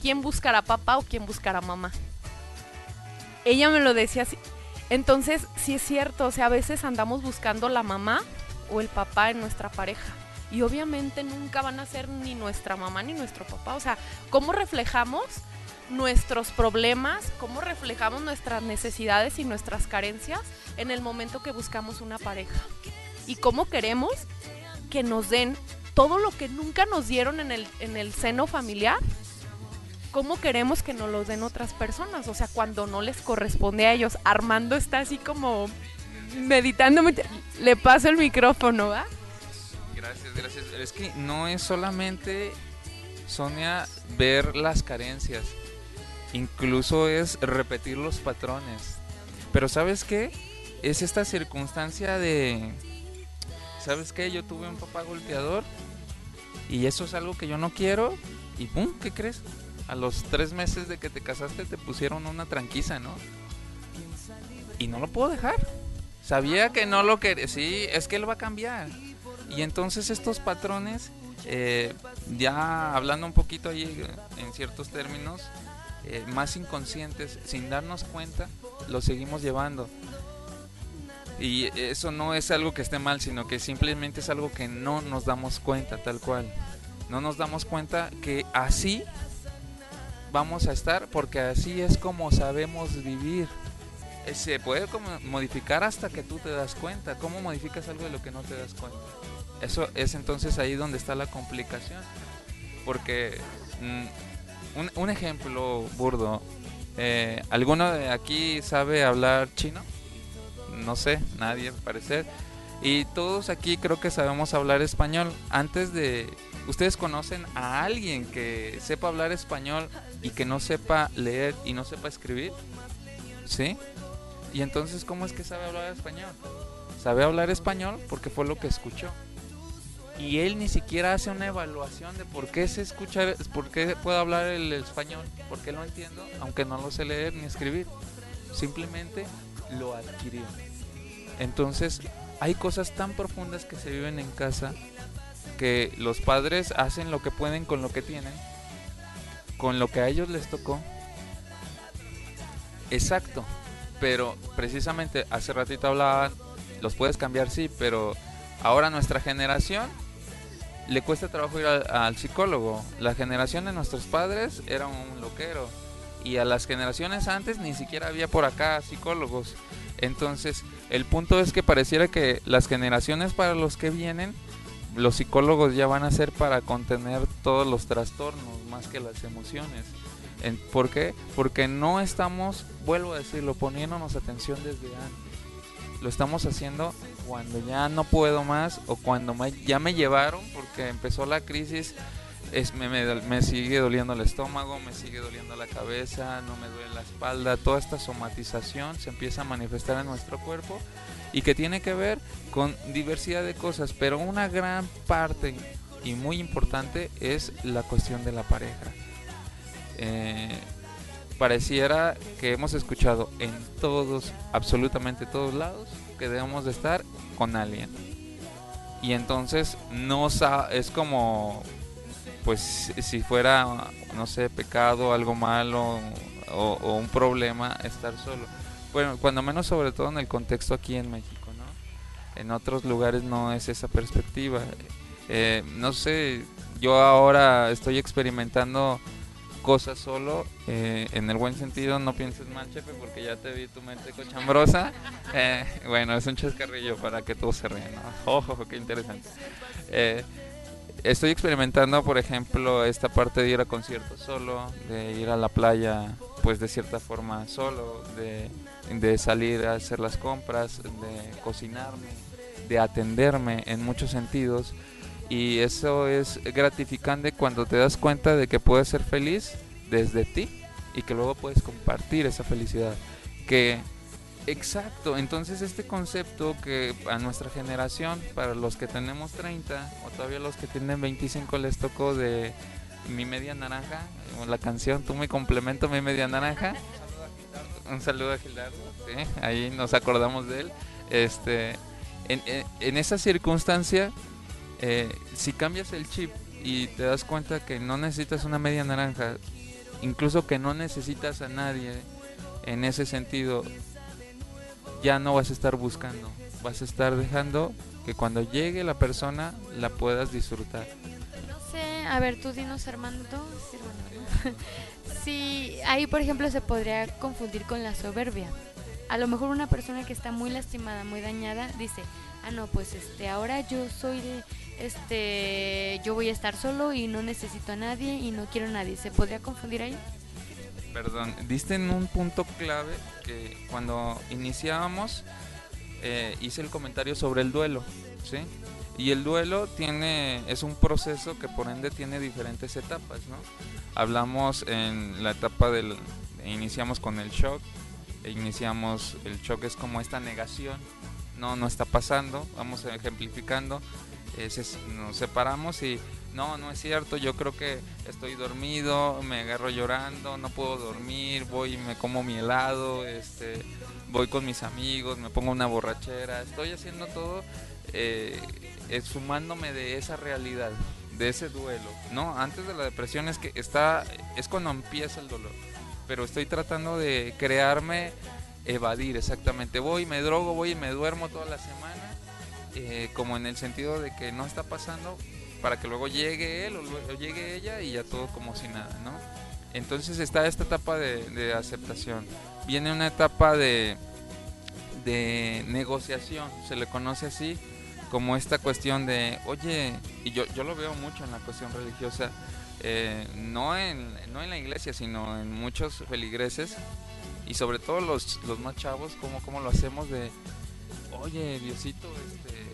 ¿quién buscará papá o quién buscará mamá? Ella me lo decía así. Entonces, sí es cierto, o sea, a veces andamos buscando la mamá o el papá en nuestra pareja. Y obviamente nunca van a ser ni nuestra mamá ni nuestro papá. O sea, ¿cómo reflejamos nuestros problemas? ¿Cómo reflejamos nuestras necesidades y nuestras carencias en el momento que buscamos una pareja? ¿Y cómo queremos que nos den todo lo que nunca nos dieron en el, en el seno familiar? ¿Cómo queremos que nos lo den otras personas? O sea, cuando no les corresponde a ellos. Armando está así como meditando. Le paso el micrófono, ¿va? Gracias, gracias. Es que no es solamente, Sonia, ver las carencias. Incluso es repetir los patrones. Pero ¿sabes qué? Es esta circunstancia de... ¿Sabes qué? Yo tuve un papá golpeador y eso es algo que yo no quiero. Y ¡pum! ¿Qué crees? A los tres meses de que te casaste te pusieron una tranquiza, ¿no? Y no lo puedo dejar. Sabía que no lo quería. Sí, es que él va a cambiar. Y entonces estos patrones, eh, ya hablando un poquito ahí eh, en ciertos términos, eh, más inconscientes, sin darnos cuenta, los seguimos llevando. Y eso no es algo que esté mal, sino que simplemente es algo que no nos damos cuenta tal cual. No nos damos cuenta que así vamos a estar porque así es como sabemos vivir. Eh, Se puede como modificar hasta que tú te das cuenta. ¿Cómo modificas algo de lo que no te das cuenta? Eso es entonces ahí donde está la complicación. Porque mm, un, ejemplo burdo. eh, ¿Alguno de aquí sabe hablar chino? No sé, nadie al parecer. Y todos aquí creo que sabemos hablar español. Antes de... ¿Ustedes conocen a alguien que sepa hablar español y que no sepa leer y no sepa escribir? ¿Sí? Y entonces, ¿cómo es que sabe hablar español? Sabe hablar español porque fue lo que escuchó. Y él ni siquiera hace una evaluación de por qué se escucha, por qué puedo hablar el español, por qué lo entiendo, aunque no lo sé leer ni escribir. Simplemente lo adquirió. Entonces, hay cosas tan profundas que se viven en casa que los padres hacen lo que pueden con lo que tienen, con lo que a ellos les tocó. Exacto, pero precisamente hace ratito hablaban, los puedes cambiar, sí, pero ahora nuestra generación le cuesta trabajo ir al, al psicólogo. La generación de nuestros padres era un loquero y a las generaciones antes ni siquiera había por acá psicólogos. Entonces, el punto es que pareciera que las generaciones para los que vienen, los psicólogos ya van a ser para contener todos los trastornos más que las emociones. ¿Por qué? Porque no estamos, vuelvo a decirlo, poniéndonos atención desde antes. Lo estamos haciendo cuando ya no puedo más o cuando me- ya me llevaron porque empezó la crisis. Es, me, me- me sigue doliendo el estómago, me sigue doliendo la cabeza, no me duele la espalda. Toda esta somatización se empieza a manifestar en nuestro cuerpo y que tiene que ver con diversidad de cosas, pero una gran parte y muy importante es la cuestión de la pareja. Eh, pareciera que hemos escuchado en todos, absolutamente todos lados, que debemos de estar con alguien. Y entonces no es como, pues si- si fuera, no sé, pecado, algo malo o, o un problema estar solo. Bueno, cuando menos sobre todo en el contexto aquí en México, ¿no? En otros lugares no es esa perspectiva. Eh, no sé, yo ahora estoy experimentando cosas solo, eh, en el buen sentido, no pienses mal, chefe, porque ya te vi tu mente cochambrosa. Eh, bueno, es un chascarrillo para que todos se rían, ¿no? Ojo, qué interesante. Eh, estoy experimentando, por ejemplo, esta parte de ir a conciertos solo, de ir a la playa, pues de cierta forma solo, de, de salir a hacer las compras, de cocinarme, de atenderme en muchos sentidos. Y eso es gratificante cuando te das cuenta de que puedes ser feliz desde ti y que luego puedes compartir esa felicidad. Que exacto, entonces este concepto que a nuestra generación, para los que tenemos 30 o todavía los que tienen 25 les tocó de mi media naranja, la canción Tú me complemento mi media naranja. Un saludo a Gilardo, sí, ahí nos acordamos de él. Este en- en esa circunstancia, eh, si cambias el chip y te das cuenta que no necesitas una media naranja, incluso que no necesitas a nadie en ese sentido, ya no vas a estar buscando, vas a estar dejando que cuando llegue la persona la puedas disfrutar. No sé, a ver, tú dinos Armando, sí, ahí por ejemplo se podría confundir con la soberbia. A lo mejor una persona que está muy lastimada, muy dañada, dice, ah no, pues este, ahora yo soy, de- este, yo voy a estar solo y no necesito a nadie y no quiero a nadie. ¿Se podría confundir ahí? Perdón, diste en un punto clave que cuando iniciábamos eh, hice el comentario sobre el duelo, ¿sí? Y el duelo tiene es un proceso que por ende tiene diferentes etapas, ¿no? Hablamos en la etapa del iniciamos con el shock, e iniciamos el shock es como esta negación, no no está pasando, vamos ejemplificando, eh, nos separamos y no, no es cierto, yo creo que estoy dormido, me agarro llorando, no puedo dormir, voy y me como mi helado, este, voy con mis amigos, me pongo una borrachera, estoy haciendo todo eh, exhumándome de esa realidad, de ese duelo, ¿no? Antes de la depresión es que está, es cuando empieza el dolor, pero estoy tratando de crearme, evadir exactamente, voy, me drogo, voy y me duermo toda la semana, eh, como en el sentido de que no está pasando para que luego llegue él o luego llegue ella y ya todo como si nada, ¿no? Entonces está esta etapa de, aceptación. Viene una etapa de, de negociación, se le conoce así, como esta cuestión de, oye, y yo, yo lo veo mucho en la cuestión religiosa, eh, no, en, no en la iglesia, sino en muchos feligreses, y sobre todo los, los más chavos, como, como lo hacemos de, oye, Diosito, este,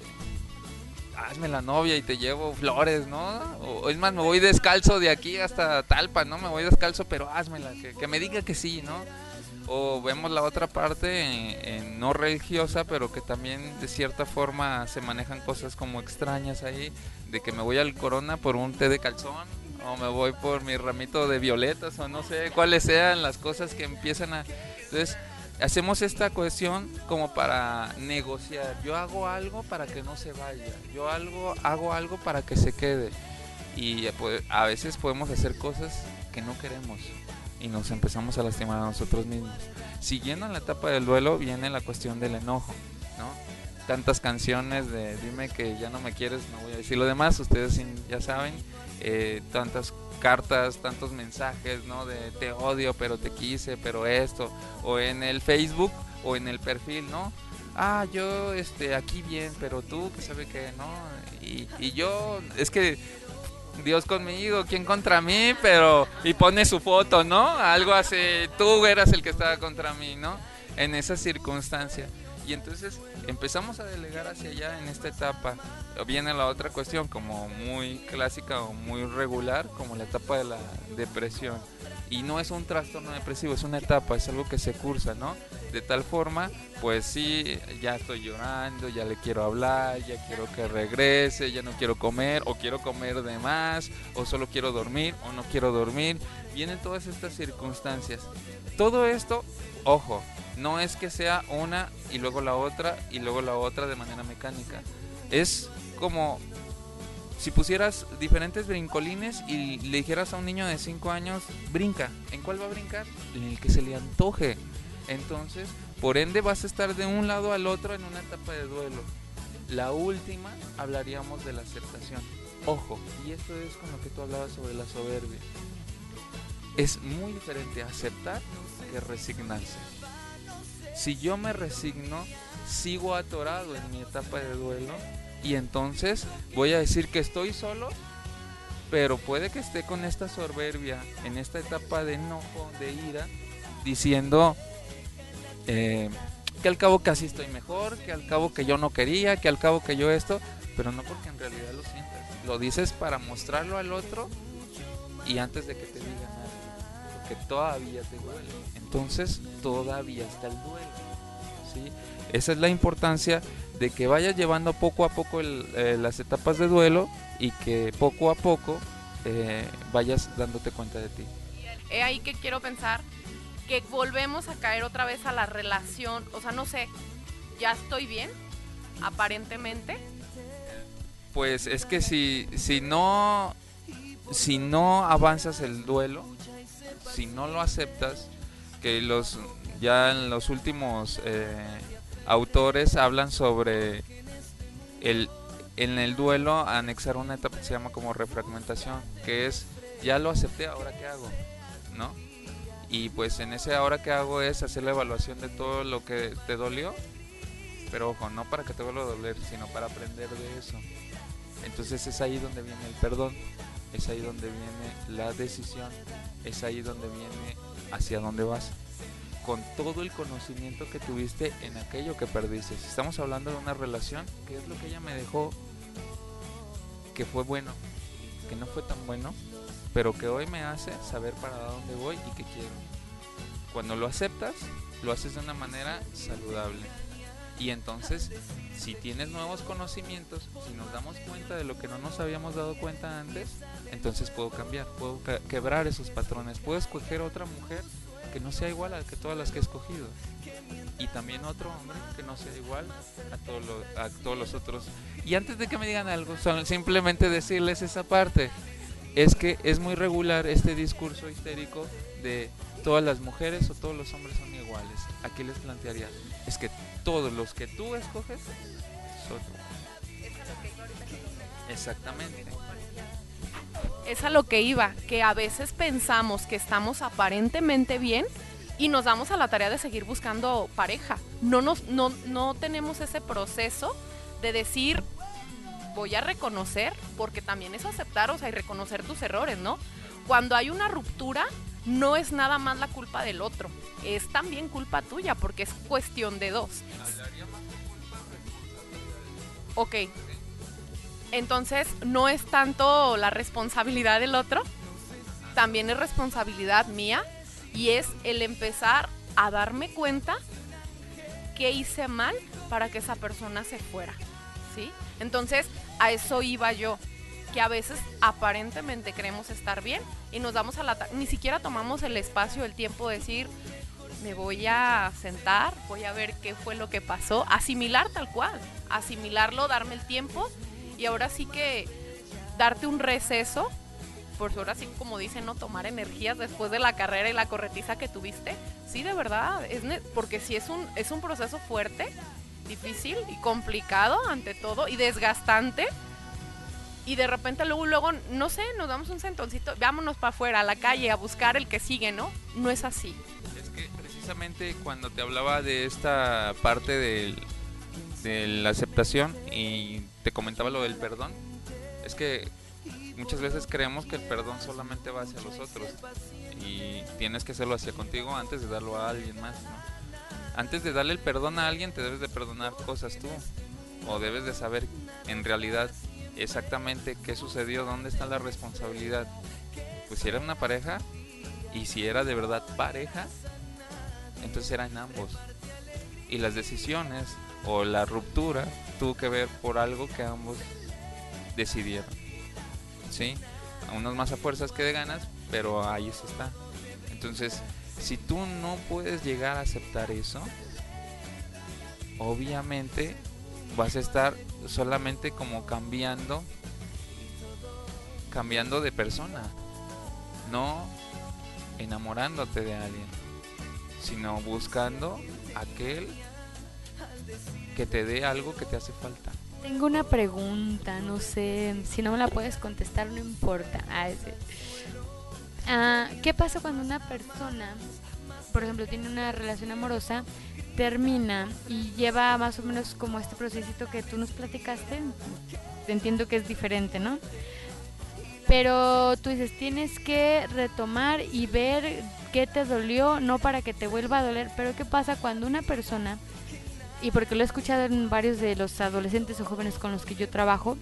hazme la novia y te llevo flores, ¿no? O es más, me voy descalzo de aquí hasta Talpa, ¿no? Me voy descalzo, pero házmela, que, que me diga que sí, ¿no? O vemos la otra parte en- no religiosa, pero que también de cierta forma se manejan cosas como extrañas ahí, de que me voy al corona por un té de calzón, o me voy por mi ramito de violetas, o no sé cuáles sean las cosas que empiezan a... Entonces, hacemos esta cuestión como para negociar. Yo hago algo para que no se vaya. Yo algo hago algo para que se quede. Y pues, a veces podemos hacer cosas que no queremos y nos empezamos a lastimar a nosotros mismos. Siguiendo en la etapa del duelo viene la cuestión del enojo, ¿no? Tantas canciones de dime que ya no me quieres, no voy a decir lo demás, ustedes ya saben, eh, tantas cartas, tantos mensajes, ¿no? De te odio, pero te quise, pero esto, o en el Facebook o en el perfil, ¿no? Ah, yo este aquí bien, pero tú que sabe que no y, y yo es que Dios conmigo, ¿quién contra mí? Pero y pone su foto, ¿no? Algo así, tú eras el que estaba contra mí, ¿no? En esa circunstancia. Y entonces empezamos a delegar hacia allá en esta etapa. Viene la otra cuestión como muy clásica o muy regular, como la etapa de la depresión. Y no es un trastorno depresivo, es una etapa, es algo que se cursa, ¿no? De tal forma, pues sí, ya estoy llorando, ya le quiero hablar, ya quiero que regrese, ya no quiero comer, o quiero comer de más, o solo quiero dormir, o no quiero dormir. Vienen todas estas circunstancias. Todo esto, ojo, no es que sea una y luego la otra y luego la otra de manera mecánica. Es como si pusieras diferentes brincolines y le dijeras a un niño de 5 años, brinca. ¿En cuál va a brincar? En el que se le antoje. Entonces, por ende vas a estar de un lado al otro en una etapa de duelo. La última hablaríamos de la aceptación. Ojo, y esto es con lo que tú hablabas sobre la soberbia. Es muy diferente aceptar que resignarse. Si yo me resigno, sigo atorado en mi etapa de duelo y entonces voy a decir que estoy solo, pero puede que esté con esta soberbia en esta etapa de enojo, de ira, diciendo eh, que al cabo casi estoy mejor, que al cabo que yo no quería, que al cabo que yo esto, pero no porque en realidad lo sientas. Lo dices para mostrarlo al otro y antes de que te diga nada, porque todavía te duele. Entonces todavía está el duelo. Esa es la importancia de que vayas llevando poco a poco eh, las etapas de duelo y que poco a poco eh, vayas dándote cuenta de ti. He ahí que quiero pensar que volvemos a caer otra vez a la relación, o sea, no sé, ya estoy bien, aparentemente. Pues es que si, si no si no avanzas el duelo, si no lo aceptas, que los ya en los últimos eh, autores hablan sobre el en el duelo anexar una etapa que se llama como refragmentación, que es ya lo acepté, ahora qué hago. Y pues en ese ahora que hago es hacer la evaluación de todo lo que te dolió, pero ojo, no para que te vuelva a doler, sino para aprender de eso. Entonces es ahí donde viene el perdón, es ahí donde viene la decisión, es ahí donde viene hacia dónde vas. Con todo el conocimiento que tuviste en aquello que perdiste. Si estamos hablando de una relación, ¿qué es lo que ella me dejó que fue bueno, que no fue tan bueno, pero que hoy me hace saber para dónde voy y qué quiero? Cuando lo aceptas, lo haces de una manera saludable. Y entonces, si tienes nuevos conocimientos, si nos damos cuenta de lo que no nos habíamos dado cuenta antes, entonces puedo cambiar, puedo quebrar esos patrones, puedo escoger otra mujer que no sea igual a que todas las que he escogido. Y también otro hombre que no sea igual a, todos los- a todos los otros. Y antes de que me digan algo, son simplemente decirles esa parte. Es que es muy regular este discurso histérico de todas las mujeres o todos los hombres son iguales. Aquí les plantearía, es que todos los que tú escoges son Exactamente. Es a lo que iba, que a veces pensamos que estamos aparentemente bien y nos damos a la tarea de seguir buscando pareja. No, nos, no, no tenemos ese proceso de decir, voy a reconocer, porque también es aceptar, o sea, y reconocer tus errores, ¿no? Cuando hay una ruptura, no es nada más la culpa del otro, es también culpa tuya, porque es cuestión de dos. Ok. Entonces, no es tanto la responsabilidad del otro, también es responsabilidad mía y es el empezar a darme cuenta que hice mal para que esa persona se fuera, ¿sí? Entonces, a eso iba yo, que a veces aparentemente creemos estar bien y nos damos a la... Ni siquiera tomamos el espacio, el tiempo de decir, me voy a sentar, voy a ver qué fue lo que pasó, asimilar tal cual, asimilarlo, darme el tiempo y ahora sí que darte un receso, por ahora sí como dicen, no tomar energías después de la carrera y la corretiza que tuviste, sí de verdad, porque sí es un, es un proceso fuerte, difícil y complicado ante todo y desgastante. Y de repente luego, luego, no sé, nos damos un sentoncito, vámonos para afuera, a la calle, a buscar el que sigue, ¿no? No es así. Es que precisamente cuando te hablaba de esta parte del- de la aceptación y te comentaba lo del perdón, es que muchas veces creemos que el perdón solamente va hacia los otros y tienes que hacerlo hacia contigo antes de darlo a alguien más, ¿no? Antes de darle el perdón a alguien te debes de perdonar cosas tú o debes de saber en realidad exactamente qué sucedió, dónde está la responsabilidad. Pues si era una pareja y si era de verdad pareja, entonces eran ambos. Y las decisiones o la ruptura tuvo que ver por algo que ambos decidieron. ¿Sí? A unos más a fuerzas que de ganas, pero ahí se está. Entonces, si tú no puedes llegar a aceptar eso, obviamente vas a estar solamente como cambiando cambiando de persona, no enamorándote de alguien, sino buscando aquel que te dé algo que te hace falta. Tengo una pregunta, no sé, si no me la puedes contestar no importa. Ah. Ah, ¿Qué pasa cuando una persona, por ejemplo, tiene una relación amorosa, termina y lleva más o menos como este procesito que tú nos platicaste? Entiendo que es diferente, ¿no? Pero tú dices, tienes que retomar y ver qué te dolió, no para que te vuelva a doler, pero ¿qué pasa cuando una persona y porque lo he escuchado en varios de los adolescentes o jóvenes con los que yo trabajo,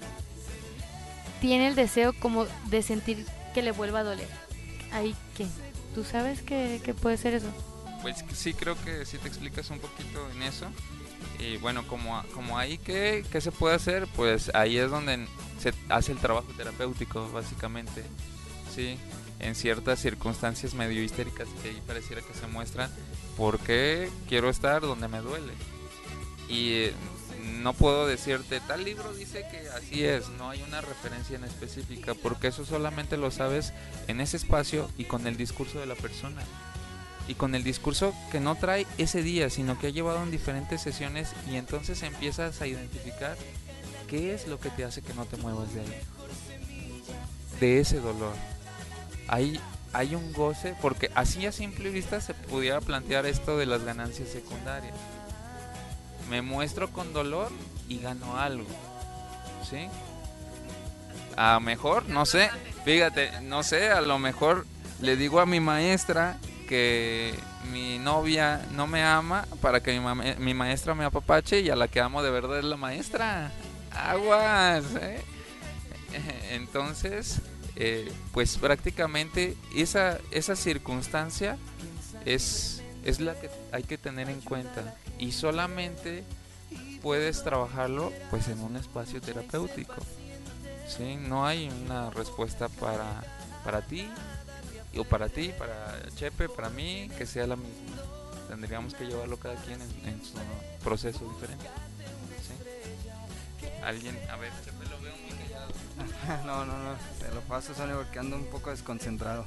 tiene el deseo como de sentir que le vuelva a doler. Ahí qué, ¿tú sabes que, que puede ser eso? Pues sí, creo que sí te explicas un poquito en eso. Y bueno, como, como ahí, ¿qué, ¿qué se puede hacer? Pues ahí es donde se hace el trabajo terapéutico, básicamente. Sí, en ciertas circunstancias medio histéricas que ahí pareciera que se muestran por qué quiero estar donde me duele. Y no puedo decirte, tal libro dice que así es, no hay una referencia en específica, porque eso solamente lo sabes en ese espacio y con el discurso de la persona. Y con el discurso que no trae ese día, sino que ha llevado en diferentes sesiones y entonces empiezas a identificar qué es lo que te hace que no te muevas de ahí. De ese dolor. Hay, hay un goce, porque así a simple vista se pudiera plantear esto de las ganancias secundarias me muestro con dolor y gano algo. ¿Sí? A lo mejor, no sé, fíjate, no sé, a lo mejor le digo a mi maestra que mi novia no me ama para que mi, ma- mi maestra me apapache y a la que amo de verdad es la maestra. Aguas, ¿eh? Entonces, eh, pues prácticamente esa, esa circunstancia es, es la que hay que tener en cuenta y solamente puedes trabajarlo pues en un espacio terapéutico. ¿sí? No hay una respuesta para, para ti o para ti, para Chepe, para mí, que sea la misma. Tendríamos que llevarlo cada quien en, en su proceso diferente. ¿sí? Alguien, a ver, Chepe lo veo muy callado. no, no, no, te lo paso, Sonia, porque ando un poco desconcentrado.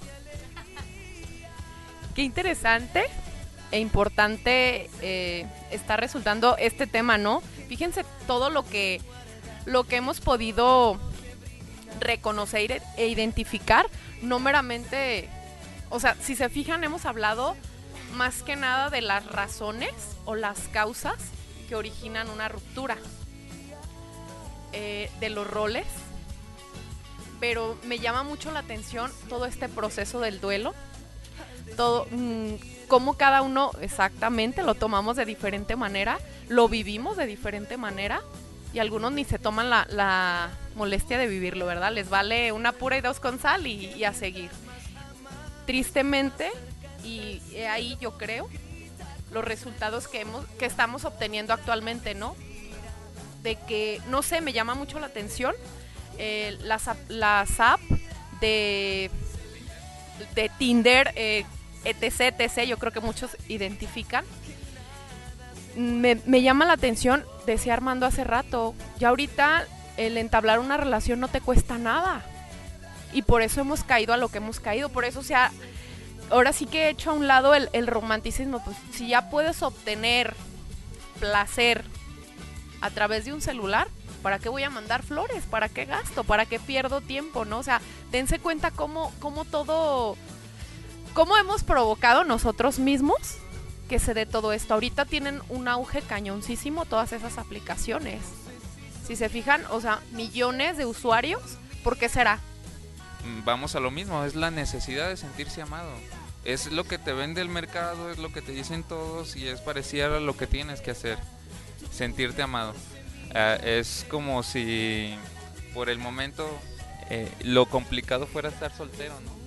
Qué interesante e importante eh, está resultando este tema, ¿no? Fíjense todo lo que, lo que hemos podido reconocer e identificar, no meramente, o sea, si se fijan, hemos hablado más que nada de las razones o las causas que originan una ruptura, eh, de los roles, pero me llama mucho la atención todo este proceso del duelo, todo, mm, cómo cada uno exactamente lo tomamos de diferente manera, lo vivimos de diferente manera y algunos ni se toman la, la molestia de vivirlo, ¿verdad? Les vale una pura y dos con sal y, a seguir. Tristemente, y ahí yo creo, los resultados que, hemos, que estamos obteniendo actualmente, ¿no? De que, no sé, me llama mucho la atención eh, las, las app de, de Tinder, eh, etc, etc, yo creo que muchos identifican. Me, me llama la atención, decía Armando hace rato, ya ahorita el entablar una relación no te cuesta nada. Y por eso hemos caído a lo que hemos caído, por eso se ha, ahora sí que he hecho a un lado el, el romanticismo, pues si ya puedes obtener placer a través de un celular, ¿para qué voy a mandar flores? ¿Para qué gasto? ¿Para qué pierdo tiempo? ¿No? O sea, dense cuenta cómo, cómo todo, cómo hemos provocado nosotros mismos que se dé todo esto. Ahorita tienen un auge cañoncísimo todas esas aplicaciones. Si se fijan, o sea, millones de usuarios, ¿por qué será? Mm, Vamos a lo mismo, es la necesidad de sentirse amado. Es lo que te vende el mercado, es lo que te dicen todos y es parecido a lo que tienes que hacer. Sentirte amado. Ah, es como si por el momento eh, lo complicado fuera estar soltero, ¿no?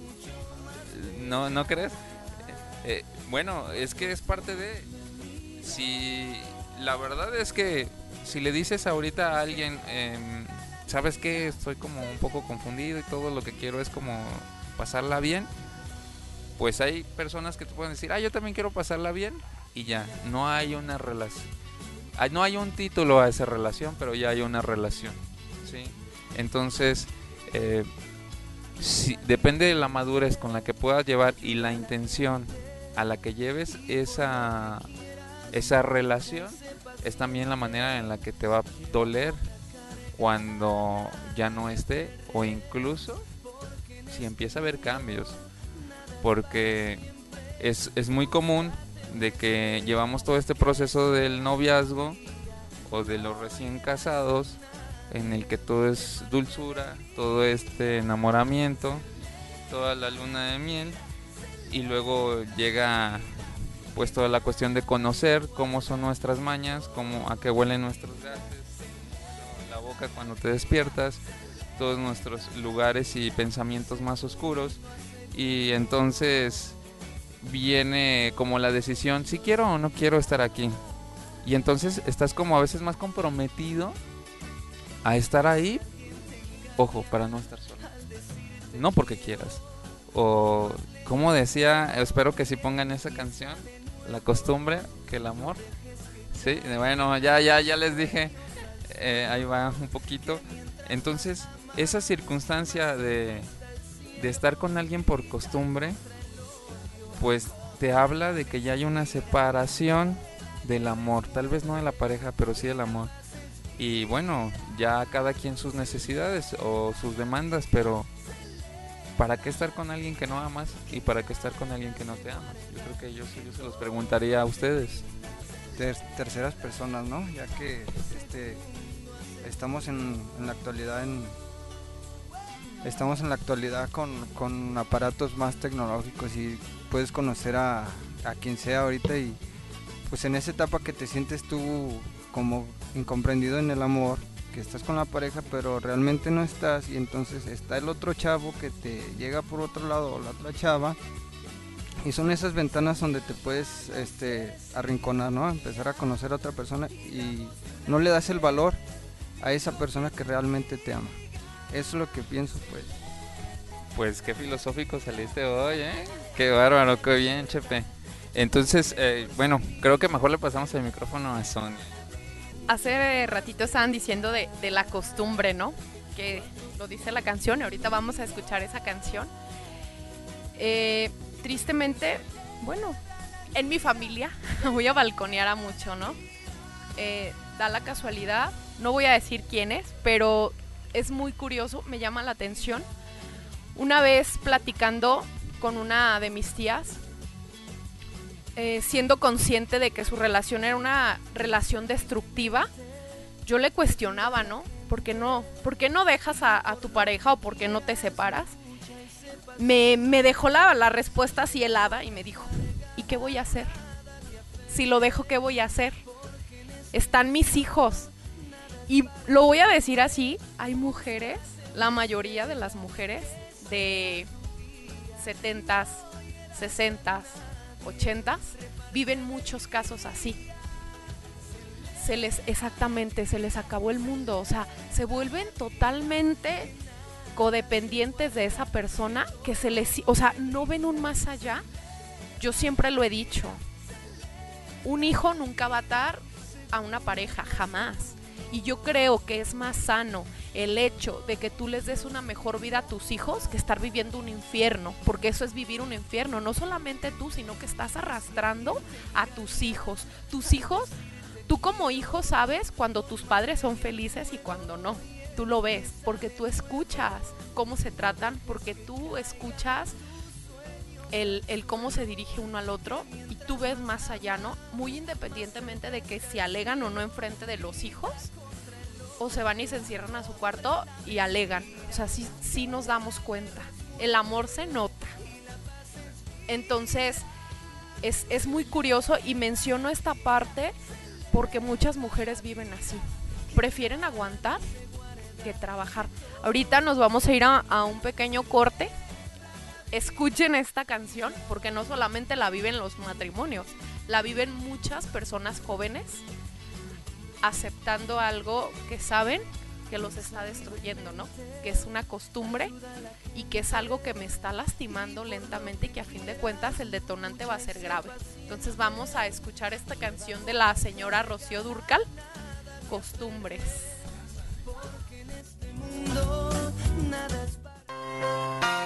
¿No, ¿no crees? Eh, bueno, es que es parte de... Si la verdad es que si le dices ahorita a alguien, em, ¿sabes qué? Estoy como un poco confundido y todo lo que quiero es como pasarla bien. Pues hay personas que te pueden decir, ah, yo también quiero pasarla bien y ya, no hay una relación. No hay un título a esa relación, pero ya hay una relación. ¿sí? Entonces, eh, si- depende de la madurez con la que puedas llevar y la intención a la que lleves esa, esa relación, es también la manera en la que te va a doler cuando ya no esté o incluso si empieza a haber cambios. Porque es, es muy común de que llevamos todo este proceso del noviazgo o de los recién casados en el que todo es dulzura, todo este enamoramiento, toda la luna de miel y luego llega pues toda la cuestión de conocer cómo son nuestras mañas, cómo a qué huelen nuestros gases, la boca cuando te despiertas, todos nuestros lugares y pensamientos más oscuros. Y entonces viene como la decisión si quiero o no quiero estar aquí. Y entonces estás como a veces más comprometido a estar ahí, ojo, para no estar solo. No porque quieras. O como decía, espero que si pongan esa canción, la costumbre que el amor. Sí, bueno, ya ya ya les dije eh, ahí va un poquito. Entonces, esa circunstancia de, de estar con alguien por costumbre, pues te habla de que ya hay una separación del amor, tal vez no de la pareja, pero sí del amor. Y bueno, ya cada quien sus necesidades o sus demandas, pero ¿para qué estar con alguien que no amas y para qué estar con alguien que no te amas? Yo creo que yo, yo se los preguntaría a ustedes. ter- terceras personas, ¿no? Ya que este, estamos en, en la actualidad en estamos en la actualidad con, con aparatos más tecnológicos y puedes conocer a, a quien sea ahorita y pues en esa etapa que te sientes tú como incomprendido en el amor, que estás con la pareja pero realmente no estás y entonces está el otro chavo que te llega por otro lado o la otra chava y son esas ventanas donde te puedes este, arrinconar, ¿no? Empezar a conocer a otra persona y no le das el valor a esa persona que realmente te ama. Eso es lo que pienso, pues. Pues qué filosófico saliste hoy, ¿eh? Qué bárbaro, qué bien, Chepe. Entonces, eh, bueno, creo que mejor le pasamos el micrófono a Sonia. Hace ratito estaban diciendo de, de la costumbre, ¿no? Que lo dice la canción, y ahorita vamos a escuchar esa canción. Eh, tristemente, bueno, en mi familia, voy a balconear a mucho, ¿no? Eh, da la casualidad, no voy a decir quién es, pero es muy curioso, me llama la atención. Una vez platicando con una de mis tías, eh, siendo consciente de que su relación era una relación destructiva, yo le cuestionaba, ¿no? ¿Por qué no, ¿por qué no dejas a, tu pareja o por qué no te separas? Me, me dejó la, la respuesta así helada y me dijo, ¿y qué voy a hacer? Si lo dejo, ¿qué voy a hacer? Están mis hijos. Y lo voy a decir así, hay mujeres, la mayoría de las mujeres de 70s, 60s, 80s, viven muchos casos así. Se les, exactamente, se les acabó el mundo. O sea, se vuelven totalmente codependientes de esa persona que se les, o sea, no ven un más allá. Yo siempre lo he dicho. Un hijo nunca va a atar a una pareja, jamás. Y yo creo que es más sano el hecho de que tú les des una mejor vida a tus hijos que estar viviendo un infierno, porque eso es vivir un infierno, no solamente tú, sino que estás arrastrando a tus hijos. Tus hijos, tú como hijo sabes cuando tus padres son felices y cuando no. Tú lo ves, porque tú escuchas cómo se tratan, porque tú escuchas el, el cómo se dirige uno al otro y tú ves más allá, ¿no? Muy independientemente de que se alegan o no enfrente de los hijos, o se van y se encierran a su cuarto y alegan. O sea, sí, sí nos damos cuenta. El amor se nota. Entonces, es, es muy curioso y menciono esta parte porque muchas mujeres viven así. Prefieren aguantar que trabajar. Ahorita nos vamos a ir a, a un pequeño corte. Escuchen esta canción porque no solamente la viven los matrimonios, la viven muchas personas jóvenes aceptando algo que saben que los está destruyendo, ¿no? Que es una costumbre y que es algo que me está lastimando lentamente y que a fin de cuentas el detonante va a ser grave. Entonces vamos a escuchar esta canción de la señora Rocío Durcal, Costumbres. Háblame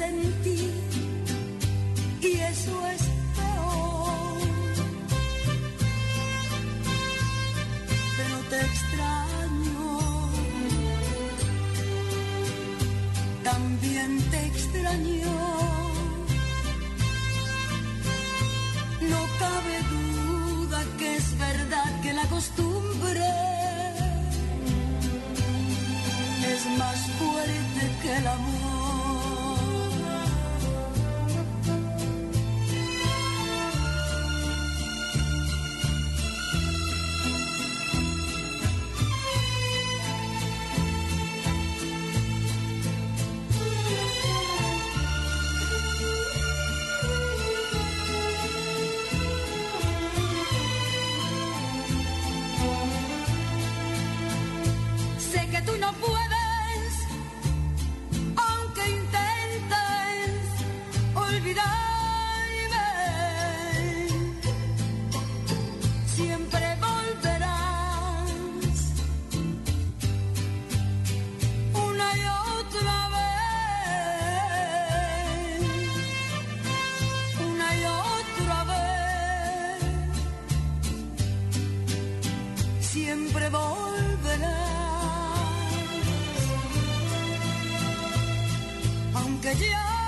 sentir y eso es peor. Pero te extraño, también te extraño. No cabe duda que es verdad que la costumbre es más fuerte que el amor. Aunque ya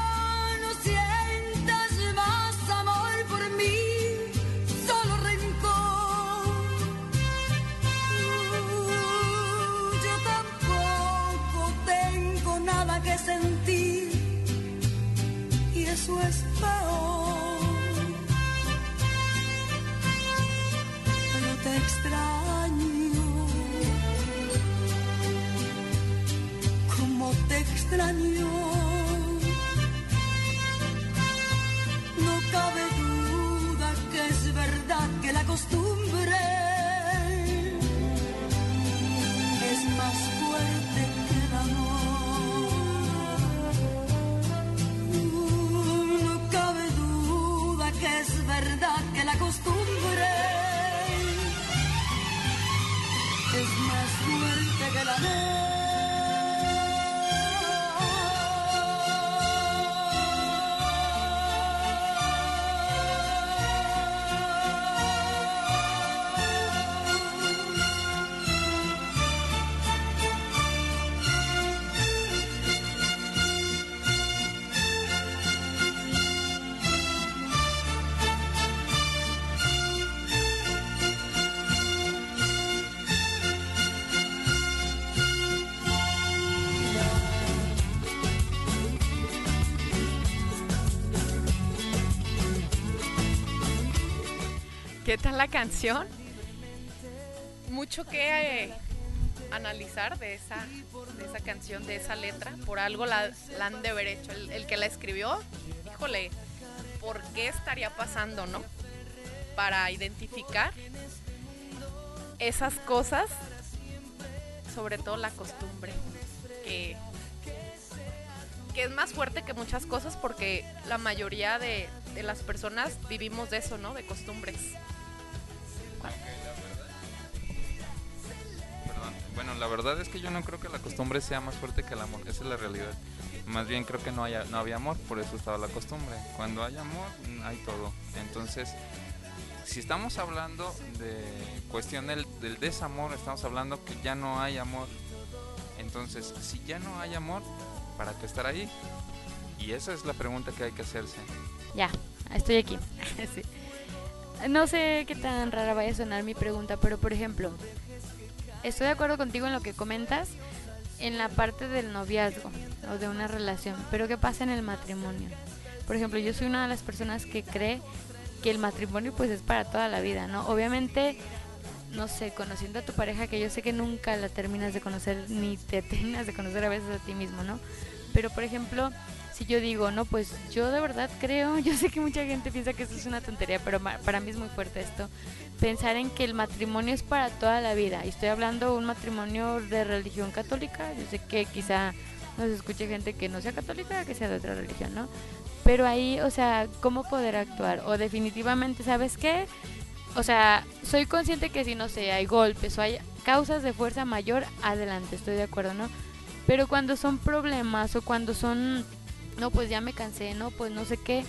¿Qué tal la canción? Mucho que eh, analizar de esa, de esa canción, de esa letra. Por algo la, la han de haber hecho. El, el que la escribió, híjole, ¿por qué estaría pasando, no? Para identificar esas cosas, sobre todo la costumbre, que, que es más fuerte que muchas cosas porque la mayoría de, de las personas vivimos de eso, ¿no? De costumbres. Bueno, la verdad es que yo no creo que la costumbre sea más fuerte que el amor. Esa es la realidad. Más bien creo que no, haya, no había amor, por eso estaba la costumbre. Cuando hay amor, hay todo. Entonces, si estamos hablando de cuestión del, del desamor, estamos hablando que ya no hay amor. Entonces, si ya no hay amor, ¿para qué estar ahí? Y esa es la pregunta que hay que hacerse. Ya, estoy aquí. Sí. No sé qué tan rara vaya a sonar mi pregunta, pero por ejemplo, estoy de acuerdo contigo en lo que comentas en la parte del noviazgo o de una relación, pero ¿qué pasa en el matrimonio? Por ejemplo, yo soy una de las personas que cree que el matrimonio pues es para toda la vida, ¿no? Obviamente, no sé, conociendo a tu pareja, que yo sé que nunca la terminas de conocer ni te terminas de conocer a veces a ti mismo, ¿no? Pero por ejemplo, si yo digo, no, pues yo de verdad creo, yo sé que mucha gente piensa que esto es una tontería, pero para mí es muy fuerte esto, pensar en que el matrimonio es para toda la vida. Y estoy hablando de un matrimonio de religión católica, yo sé que quizá nos escuche gente que no sea católica, que sea de otra religión, ¿no? Pero ahí, o sea, ¿cómo poder actuar? O definitivamente, ¿sabes qué? O sea, soy consciente que si no sé, hay golpes o hay causas de fuerza mayor, adelante, estoy de acuerdo, ¿no? Pero cuando son problemas o cuando son, no, pues ya me cansé, no, pues no sé qué,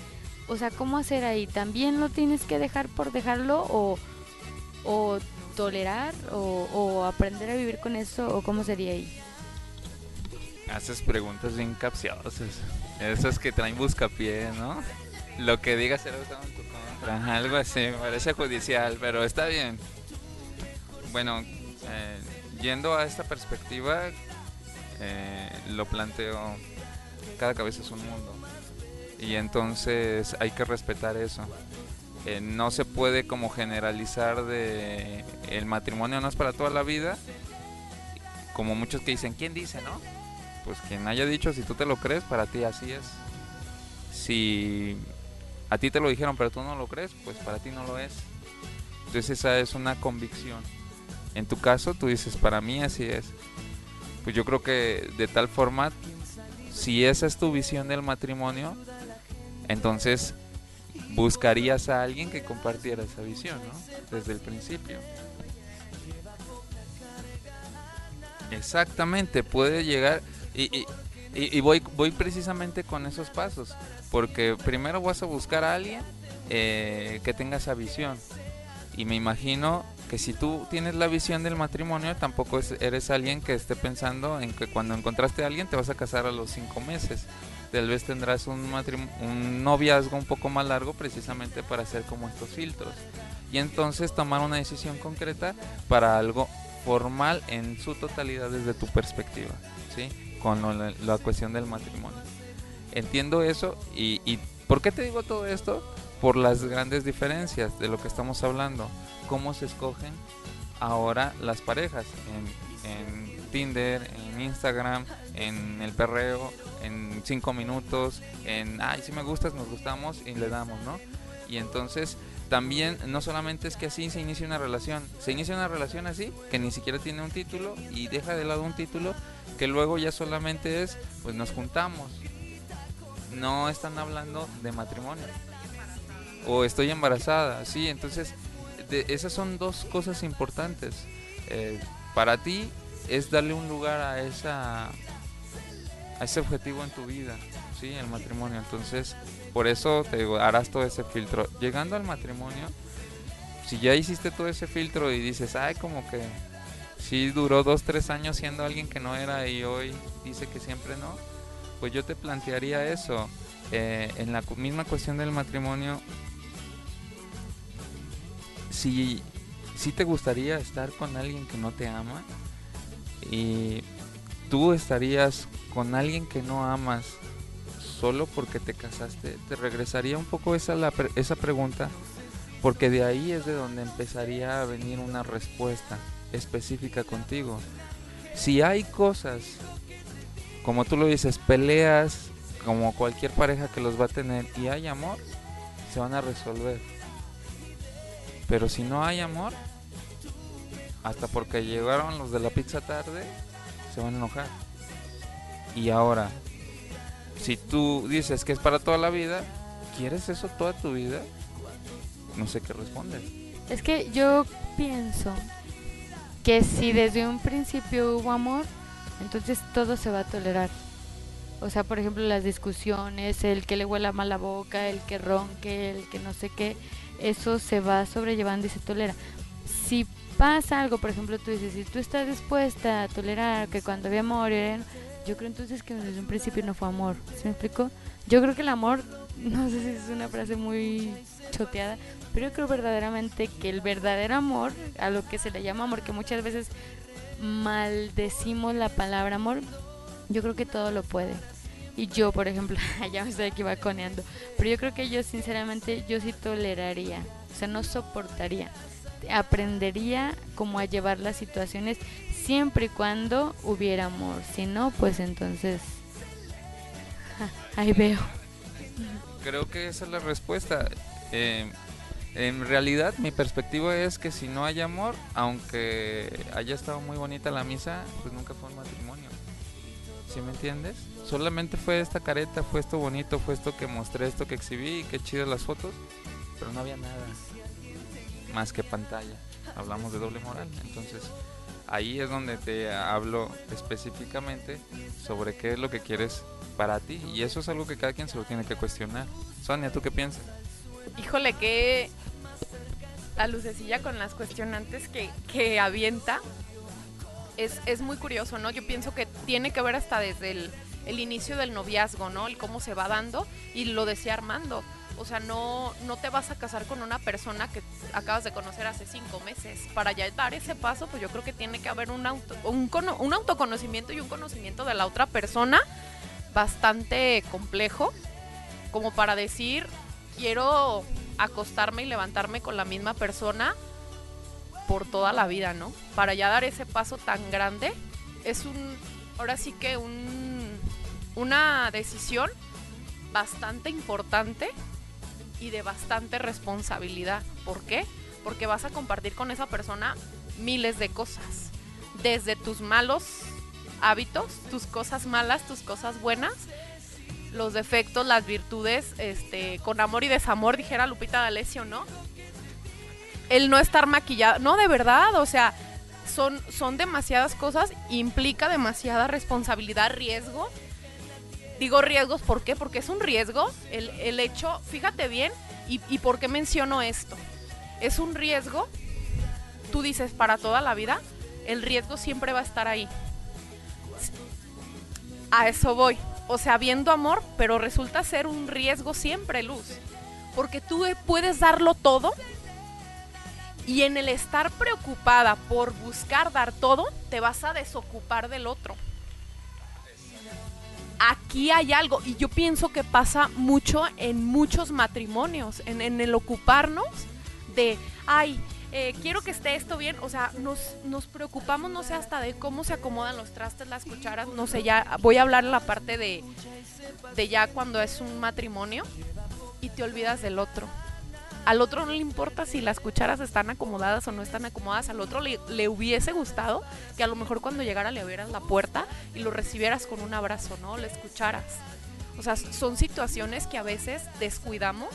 o sea, ¿cómo hacer ahí? ¿También lo tienes que dejar por dejarlo o, o tolerar o, aprender a vivir con eso o cómo sería ahí? Haces preguntas bien capciosas. Esas que traen buscapié, ¿no? Lo que digas será usado en tu contra. Algo así, parece judicial, pero está bien. Bueno, eh, yendo a esta perspectiva, eh, lo planteo, cada cabeza es un mundo. Y entonces hay que respetar eso. Eh, no se puede como generalizar de el matrimonio no es para toda la vida. Como muchos que dicen, ¿quién dice, no? Pues quien haya dicho, si tú te lo crees, para ti así es. Si a ti te lo dijeron pero tú no lo crees, pues para ti no lo es. Entonces esa es una convicción. En tu caso, tú dices, para mí así es. Pues yo creo que de tal forma, si esa es tu visión del matrimonio, entonces buscarías a alguien que compartiera esa visión, ¿no? Desde el principio. Exactamente, puede llegar y, y- y- voy, voy precisamente con esos pasos, porque primero vas a buscar a alguien eh, que tenga esa visión. Y me imagino que si tú tienes la visión del matrimonio, tampoco es- eres alguien que esté pensando en que cuando encontraste a alguien te vas a casar a los cinco meses. Tal vez tendrás un, un noviazgo un poco más largo precisamente para hacer como estos filtros. Y entonces tomar una decisión concreta para algo formal en su totalidad desde tu perspectiva, ¿sí? Con lo- la, la cuestión del matrimonio. Entiendo eso y, y ¿por qué te digo todo esto? Por las grandes diferencias de lo que estamos hablando. Cómo se escogen ahora las parejas en, Tinder, en Instagram, en el perreo, en cinco minutos, en, ay, si me gustas, nos gustamos y le damos, ¿no? Y entonces también no solamente es que así se inicia una relación, se inicia una relación así, que ni siquiera tiene un título y deja de lado un título que luego ya solamente es, pues nos juntamos. No están hablando de matrimonio. O estoy embarazada, sí, entonces de- esas son dos cosas importantes. Eh, para ti es darle un lugar a esa a ese objetivo en tu vida, sí, el matrimonio. Entonces, por eso te digo, harás todo ese filtro. Llegando al matrimonio, si ya hiciste todo ese filtro y dices, ay, como que sí duró dos, tres años siendo alguien que no era y hoy dice que siempre no, pues yo te plantearía eso. Eh, en la misma cuestión del matrimonio, si, si te gustaría estar con alguien que no te ama y tú estarías con alguien que no amas solo porque te casaste, te regresaría un poco esa, la esa pregunta, porque de ahí es de donde empezaría a venir una respuesta específica contigo. Si hay cosas, como tú lo dices, peleas, como cualquier pareja que los va a tener, y hay amor, se van a resolver. Pero si no hay amor, hasta porque llegaron los de la pizza tarde, se van a enojar. Y ahora, si tú dices que es para toda la vida, ¿quieres eso toda tu vida? No sé qué respondes. Es que yo pienso que si desde un principio hubo amor, entonces todo se va a tolerar. O sea, por ejemplo, las discusiones, el que le huela mal la boca, el que ronque, el que no sé qué, eso se va sobrellevando y se tolera. Si pasa algo, por ejemplo, tú dices, si tú estás dispuesta a tolerar que cuando había amor, yo creo entonces que desde un principio no fue amor. ¿Sí me explico? Yo creo que el amor, no sé si es una frase muy choteada, pero yo creo verdaderamente que el verdadero amor, a lo que se le llama amor, que muchas veces maldecimos la palabra amor, yo creo que todo lo puede. Y yo, por ejemplo, ya me estoy aquí baconeando, pero yo creo que yo sinceramente, yo sí toleraría, o sea, no soportaría. Aprendería como a llevar las situaciones siempre y cuando hubiera amor. Si no, pues entonces, ahí veo. Creo que esa es la respuesta. Eh, en realidad, mi perspectiva es que si no hay amor, aunque haya estado muy bonita la misa, pues nunca fue un matrimonio. ¿Sí me entiendes? Solamente fue esta careta, fue esto bonito, fue esto que mostré, esto que exhibí, qué chidas las fotos, pero no había nada más que pantalla. Hablamos de doble moral, entonces ahí es donde te hablo específicamente sobre qué es lo que quieres para ti y eso es algo que cada quien se lo tiene que cuestionar. Sonia, ¿tú qué piensas? Híjole, que la lucecilla con las cuestionantes que, que avienta es, es muy curioso, ¿no? Yo pienso que tiene que ver hasta desde el, el inicio del noviazgo, ¿no? El cómo se va dando y lo decía Armando. O sea, no, no te vas a casar con una persona que acabas de conocer hace cinco meses. Para ya dar ese paso, pues yo creo que tiene que haber un, auto, un, un autoconocimiento y un conocimiento de la otra persona bastante complejo, como para decir, quiero acostarme y levantarme con la misma persona por toda la vida, ¿no? Para ya dar ese paso tan grande, es un, ahora sí que un, una decisión bastante importante y de bastante responsabilidad. ¿Por qué? Porque vas a compartir con esa persona miles de cosas. Desde tus malos hábitos, tus cosas malas, tus cosas buenas, los defectos, las virtudes, este, con amor y desamor, dijera Lupita D'Alessio, ¿no? El no estar maquillado, no, de verdad, o sea, son, son demasiadas cosas, implica demasiada responsabilidad, riesgo. Digo riesgos, ¿por qué? Porque es un riesgo el, el hecho, fíjate bien, y, y por qué menciono esto. Es un riesgo, tú dices, para toda la vida, el riesgo siempre va a estar ahí. A eso voy. O sea, viendo amor, pero resulta ser un riesgo siempre, Luz. Porque tú puedes darlo todo y en el estar preocupada por buscar dar todo, te vas a desocupar del otro. Aquí hay algo, y yo pienso que pasa mucho en muchos matrimonios, en, en el ocuparnos de, ay, eh, quiero que esté esto bien, o sea, nos, nos preocupamos, no sé, hasta de cómo se acomodan los trastes, las cucharas, no sé, ya voy a hablar la parte de, de ya cuando es un matrimonio y te olvidas del otro. Al otro no le importa si las cucharas están acomodadas o no están acomodadas. Al otro le, le hubiese gustado que a lo mejor cuando llegara le abrieras la puerta y lo recibieras con un abrazo, ¿no? Le escucharas. O sea, son situaciones que a veces descuidamos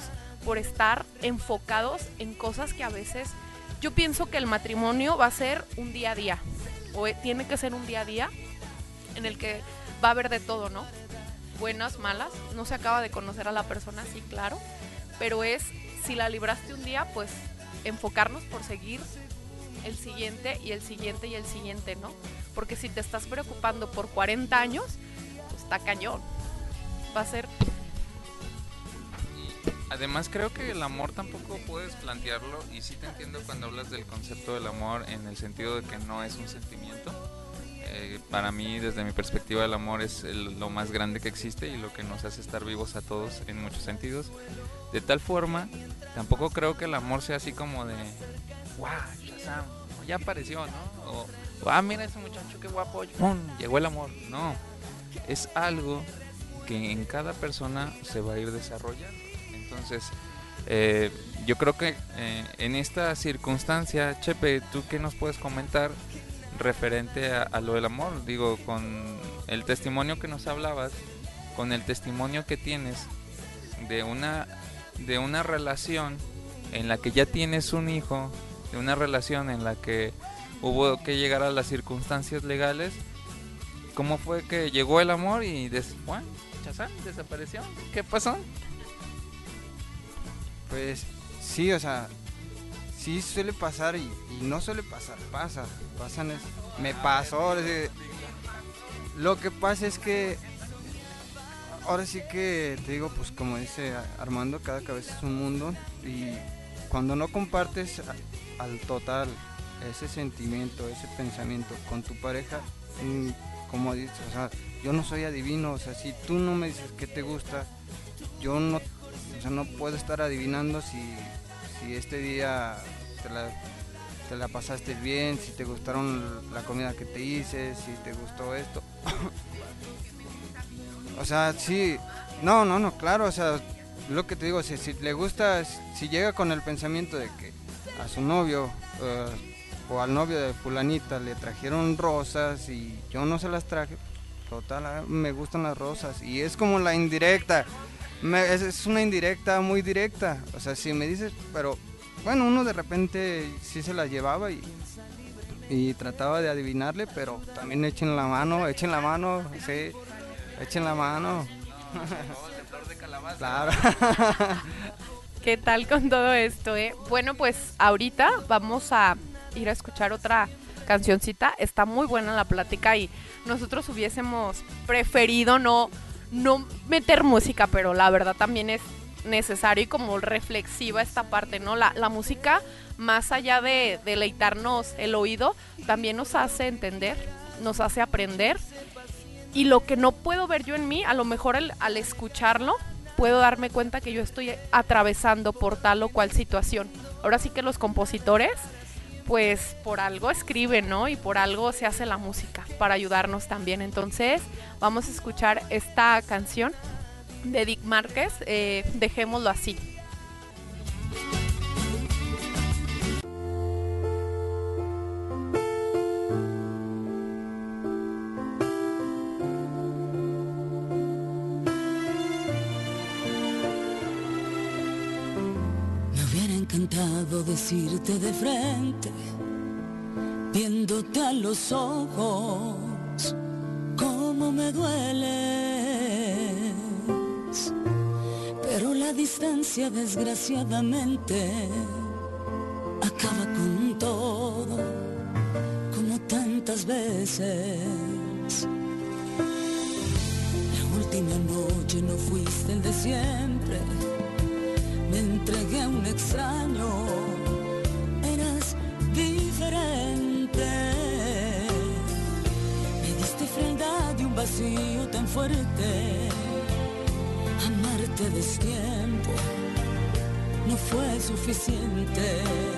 por estar enfocados en cosas que a veces yo pienso que el matrimonio va a ser un día a día. O eh, tiene que ser un día a día en el que va a haber de todo, ¿no? Buenas, malas. No se acaba de conocer a la persona, sí, claro. Pero es si la libraste un día, pues enfocarnos por seguir el siguiente y el siguiente y el siguiente, ¿no? Porque si te estás preocupando por 40 años, pues está cañón. Va a ser Además creo que el amor tampoco puedes plantearlo y sí te entiendo cuando hablas del concepto del amor en el sentido de que no es un sentimiento. Eh, para mí, desde mi perspectiva, el amor es lo más grande que existe y lo que nos hace estar vivos a todos en muchos sentidos. De tal forma, tampoco creo que el amor sea así como de, wow, ya apareció, ¿no? Ah, mira ese muchacho, qué guapo, ¡pum! llegó el amor. No, es algo que en cada persona se va a ir desarrollando. Entonces, eh, yo creo que eh, en esta circunstancia, Chepe, ¿tú qué nos puedes comentar referente a, lo del amor? Digo, con el testimonio que nos hablabas, con el testimonio que tienes de una, de una relación en la que ya tienes un hijo, de una relación en la que hubo que llegar a las circunstancias legales, ¿cómo fue que llegó el amor y después, desapareció? ¿Qué pasó? Pues sí, o sea, sí suele pasar y, no suele pasar, pasa, pasan es, me pasó. Lo que pasa es que ahora sí que te digo, pues como dice Armando, cada cabeza es un mundo y cuando no compartes al total ese sentimiento, ese pensamiento con tu pareja, mm, como dices, o sea, yo no soy adivino, o sea, si tú no me dices qué te gusta, yo no o sea, no puedo estar adivinando si, si este día te la, te la pasaste bien, si te gustaron la comida que te hice, si te gustó esto. o sea, sí, no, no, no, claro, o sea, lo que te digo, si, si le gusta, si llega con el pensamiento de que a su novio eh, o al novio de fulanita le trajeron rosas y yo no se las traje, total, me gustan las rosas. Y es como la indirecta. Me- es, una indirecta muy directa. O sea, si me dices, pero bueno, uno de repente sí se la llevaba y, y trataba de adivinarle, pero también echen la mano, echen la mano, sí, echen la mano. Claro. ¿Qué tal con todo esto, eh? Bueno, pues ahorita vamos a ir a escuchar otra cancioncita. Está muy buena la plática y nosotros hubiésemos preferido no, no meter música, pero la verdad también es necesario y como reflexiva esta parte, ¿no? La, la música, más allá de deleitarnos el oído, también nos hace entender, nos hace aprender. Y lo que no puedo ver yo en mí, a lo mejor al- al escucharlo, puedo darme cuenta que yo estoy atravesando por tal o cual situación. Ahora sí que los compositores, pues por algo escriben, ¿no? Y por algo se hace la música, para ayudarnos también. Entonces, vamos a escuchar esta canción de Dick Márquez, eh, dejémoslo así. Encantado decirte de frente, viéndote a los ojos, cómo me dueles. Pero la distancia desgraciadamente acaba con todo, como tantas veces. La última noche no fuiste el de siempre extraño, eras diferente. Me diste frialdad y un vacío tan fuerte. Amarte destiempo no fue suficiente.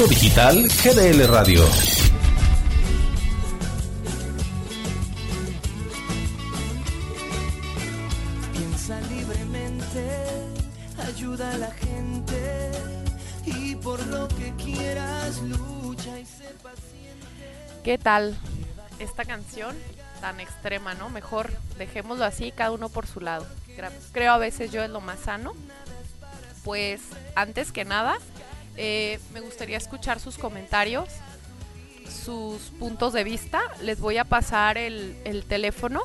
Impulso Digital GDL Radio. Piensa libremente, ayuda a la gente y por lo que quieras lucha y sé paciente. ¿Qué tal esta canción tan extrema, no? Mejor dejémoslo así, cada uno por su lado. Creo a veces yo es lo más sano. Pues antes que nada, Eh, me gustaría escuchar sus comentarios, sus puntos de vista. Les voy a pasar el, el teléfono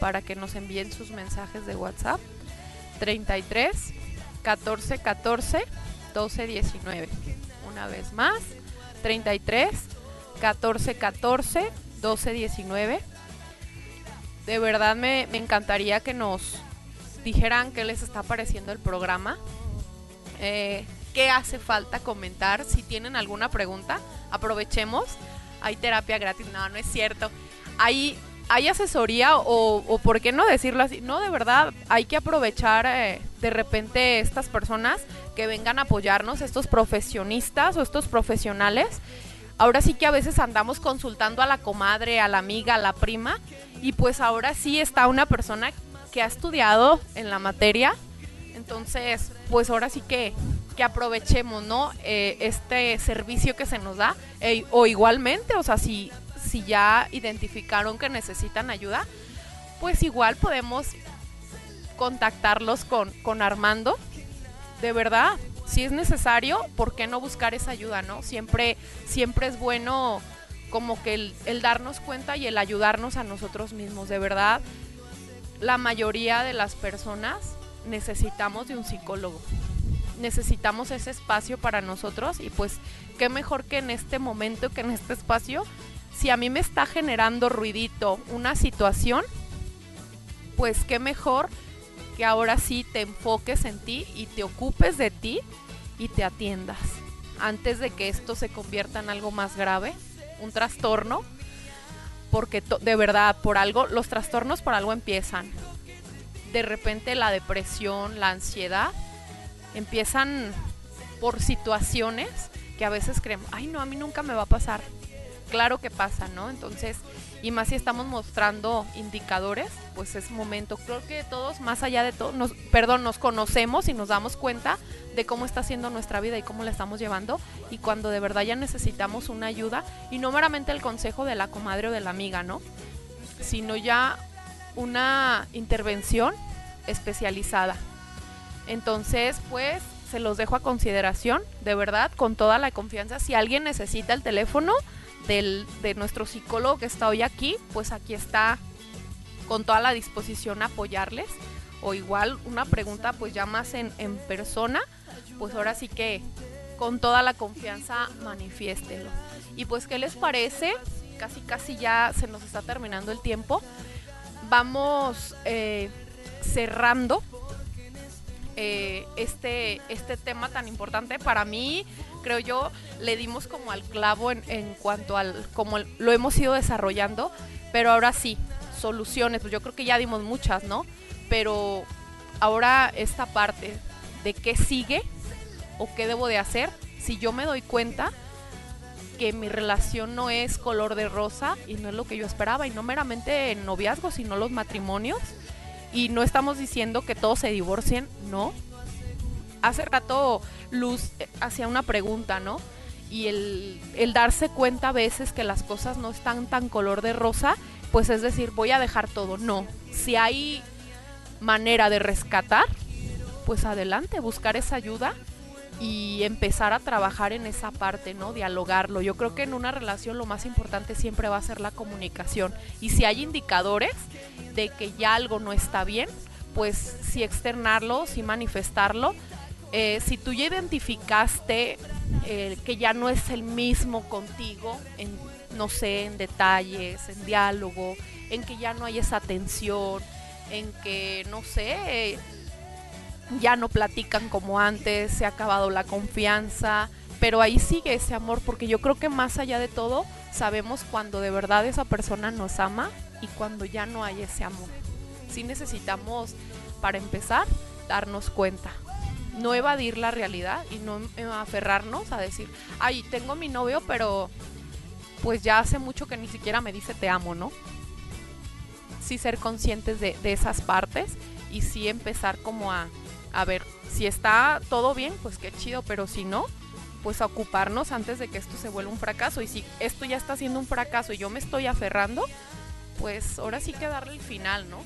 para que nos envíen sus mensajes de WhatsApp. 33 14 14 12 19. Una vez más, 33 14 14 12 19. De verdad me, me encantaría que nos dijeran qué les está pareciendo el programa. Eh, qué hace falta comentar. Si tienen alguna pregunta, aprovechemos. Hay terapia gratis. No, no es cierto. Hay, hay asesoría o, por qué no decirlo así. No, de verdad, hay que aprovechar eh, de repente estas personas que vengan a apoyarnos, estos profesionistas o estos profesionales. Ahora sí que a veces andamos consultando a la comadre, a la amiga, a la prima, y pues ahora sí está una persona que ha estudiado en la materia. Entonces, pues ahora sí que, que aprovechemos, ¿no? Eh, este servicio que se nos da. Eh, o igualmente, o sea, si, si ya identificaron que necesitan ayuda, pues igual podemos contactarlos con, con Armando. De verdad, si es necesario, ¿por qué no buscar esa ayuda, no? Siempre, siempre es bueno como que el, el darnos cuenta y el ayudarnos a nosotros mismos. De verdad, la mayoría de las personas necesitamos de un psicólogo. Necesitamos ese espacio para nosotros y pues qué mejor que en este momento, que en este espacio, si a mí me está generando ruidito una situación, pues qué mejor que ahora sí te enfoques en ti y te ocupes de ti y te atiendas antes de que esto se convierta en algo más grave, un trastorno, porque de verdad, por algo, los trastornos por algo empiezan. De repente la depresión, la ansiedad, empiezan por situaciones que a veces creemos, ay no, a mí nunca me va a pasar. Claro que pasa, ¿no? Entonces, y más si estamos mostrando indicadores, pues es momento. Creo que todos, más allá de todo, nos, perdón, nos conocemos y nos damos cuenta de cómo está siendo nuestra vida y cómo la estamos llevando. Y cuando de verdad ya necesitamos una ayuda, y no meramente el consejo de la comadre o de la amiga, ¿no? Sino ya una intervención especializada. Entonces, pues se los dejo a consideración, de verdad, con toda la confianza. Si alguien necesita el teléfono del, de nuestro psicólogo que está hoy aquí, pues aquí está con toda la disposición a apoyarles. O igual una pregunta, pues ya más en, persona, pues ahora sí que con toda la confianza manifiéstelo. Y pues, ¿qué les parece? Casi, casi ya se nos está terminando el tiempo. Vamos eh, cerrando eh, este, este tema tan importante. Para mí, creo yo, le dimos como al clavo en, en cuanto al como lo hemos ido desarrollando, pero ahora sí, soluciones, pues yo creo que ya dimos muchas, ¿no? Pero ahora esta parte de qué sigue o qué debo de hacer si yo me doy cuenta que mi relación no es color de rosa y no es lo que yo esperaba y no meramente en noviazgo, sino los matrimonios y no estamos diciendo que todos se divorcien, no. Hace rato Luz eh, hacía una pregunta, ¿no? Y el, el darse cuenta a veces que las cosas no están tan color de rosa, pues es decir, voy a dejar todo. No. Si hay manera de rescatar, pues adelante, buscar esa ayuda y empezar a trabajar en esa parte, ¿no? Dialogarlo. Yo creo que en una relación lo más importante siempre va a ser la comunicación. Y si hay indicadores de que ya algo no está bien, pues sí externarlo, sí manifestarlo. Eh, si tú ya identificaste eh, que ya no es el mismo contigo, en, no sé, en detalles, en diálogo, en que ya no hay esa tensión, en que, no sé, ya no platican como antes, se ha acabado la confianza, pero ahí sigue ese amor, porque yo creo que más allá de todo, sabemos cuando de verdad esa persona nos ama y cuando ya no hay ese amor. Sí necesitamos, para empezar, darnos cuenta. No evadir la realidad y no aferrarnos a decir, ay, tengo mi novio, pero pues ya hace mucho que ni siquiera me dice te amo, ¿no? Sí ser conscientes de, de esas partes y sí empezar como a, a ver, si está todo bien, pues qué chido, pero si no, pues a ocuparnos antes de que esto se vuelva un fracaso. Y si esto ya está siendo un fracaso y yo me estoy aferrando, pues ahora sí que darle el final, ¿no?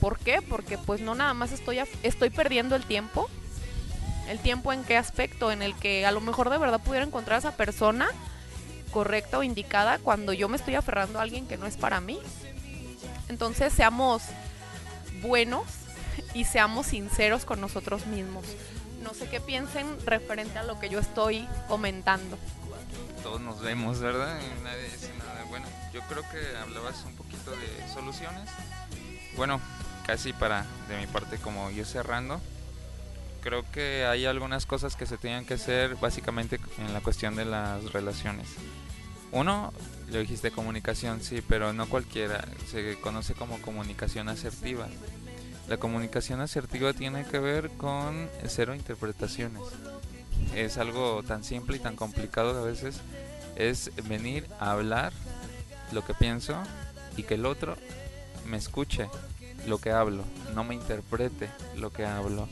¿Por qué? Porque pues no nada más estoy, estoy perdiendo el tiempo, El tiempo en qué aspecto, en el que a lo mejor de verdad pudiera encontrar a esa persona correcta o indicada cuando yo me estoy aferrando a alguien que no es para mí. Entonces seamos buenos y seamos sinceros con nosotros mismos. No sé qué piensen referente a lo que yo estoy comentando. Todos nos vemos, ¿verdad? Y nadie dice nada. Bueno, yo creo que hablabas un poquito de soluciones. Bueno, casi para de mi parte como yo cerrando. Creo que hay algunas cosas que se tienen que hacer básicamente en la cuestión de las relaciones. Uno, lo dijiste comunicación, sí, pero no cualquiera. Se conoce como comunicación asertiva. La comunicación asertiva tiene que ver con cero interpretaciones. Es algo tan simple y tan complicado a veces. Es venir a hablar lo que pienso y que el otro me escuche lo que hablo, no me interprete lo que hablo.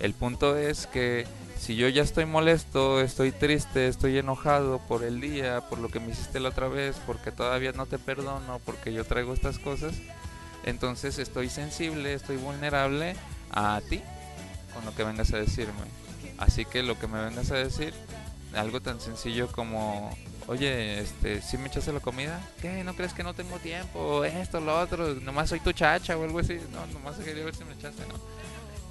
El punto es que si yo ya estoy molesto, estoy triste, estoy enojado por el día, por lo que me hiciste la otra vez, porque todavía no te perdono, porque yo traigo estas cosas, entonces estoy sensible, estoy vulnerable a ti con lo que vengas a decirme. Así que lo que me vengas a decir, algo tan sencillo como, oye, este, ¿sí me echaste la comida? ¿Qué? ¿No crees que no tengo tiempo? Esto, lo otro, nomás soy tu chacha o algo así. No, nomás quería ver si me echaste, no.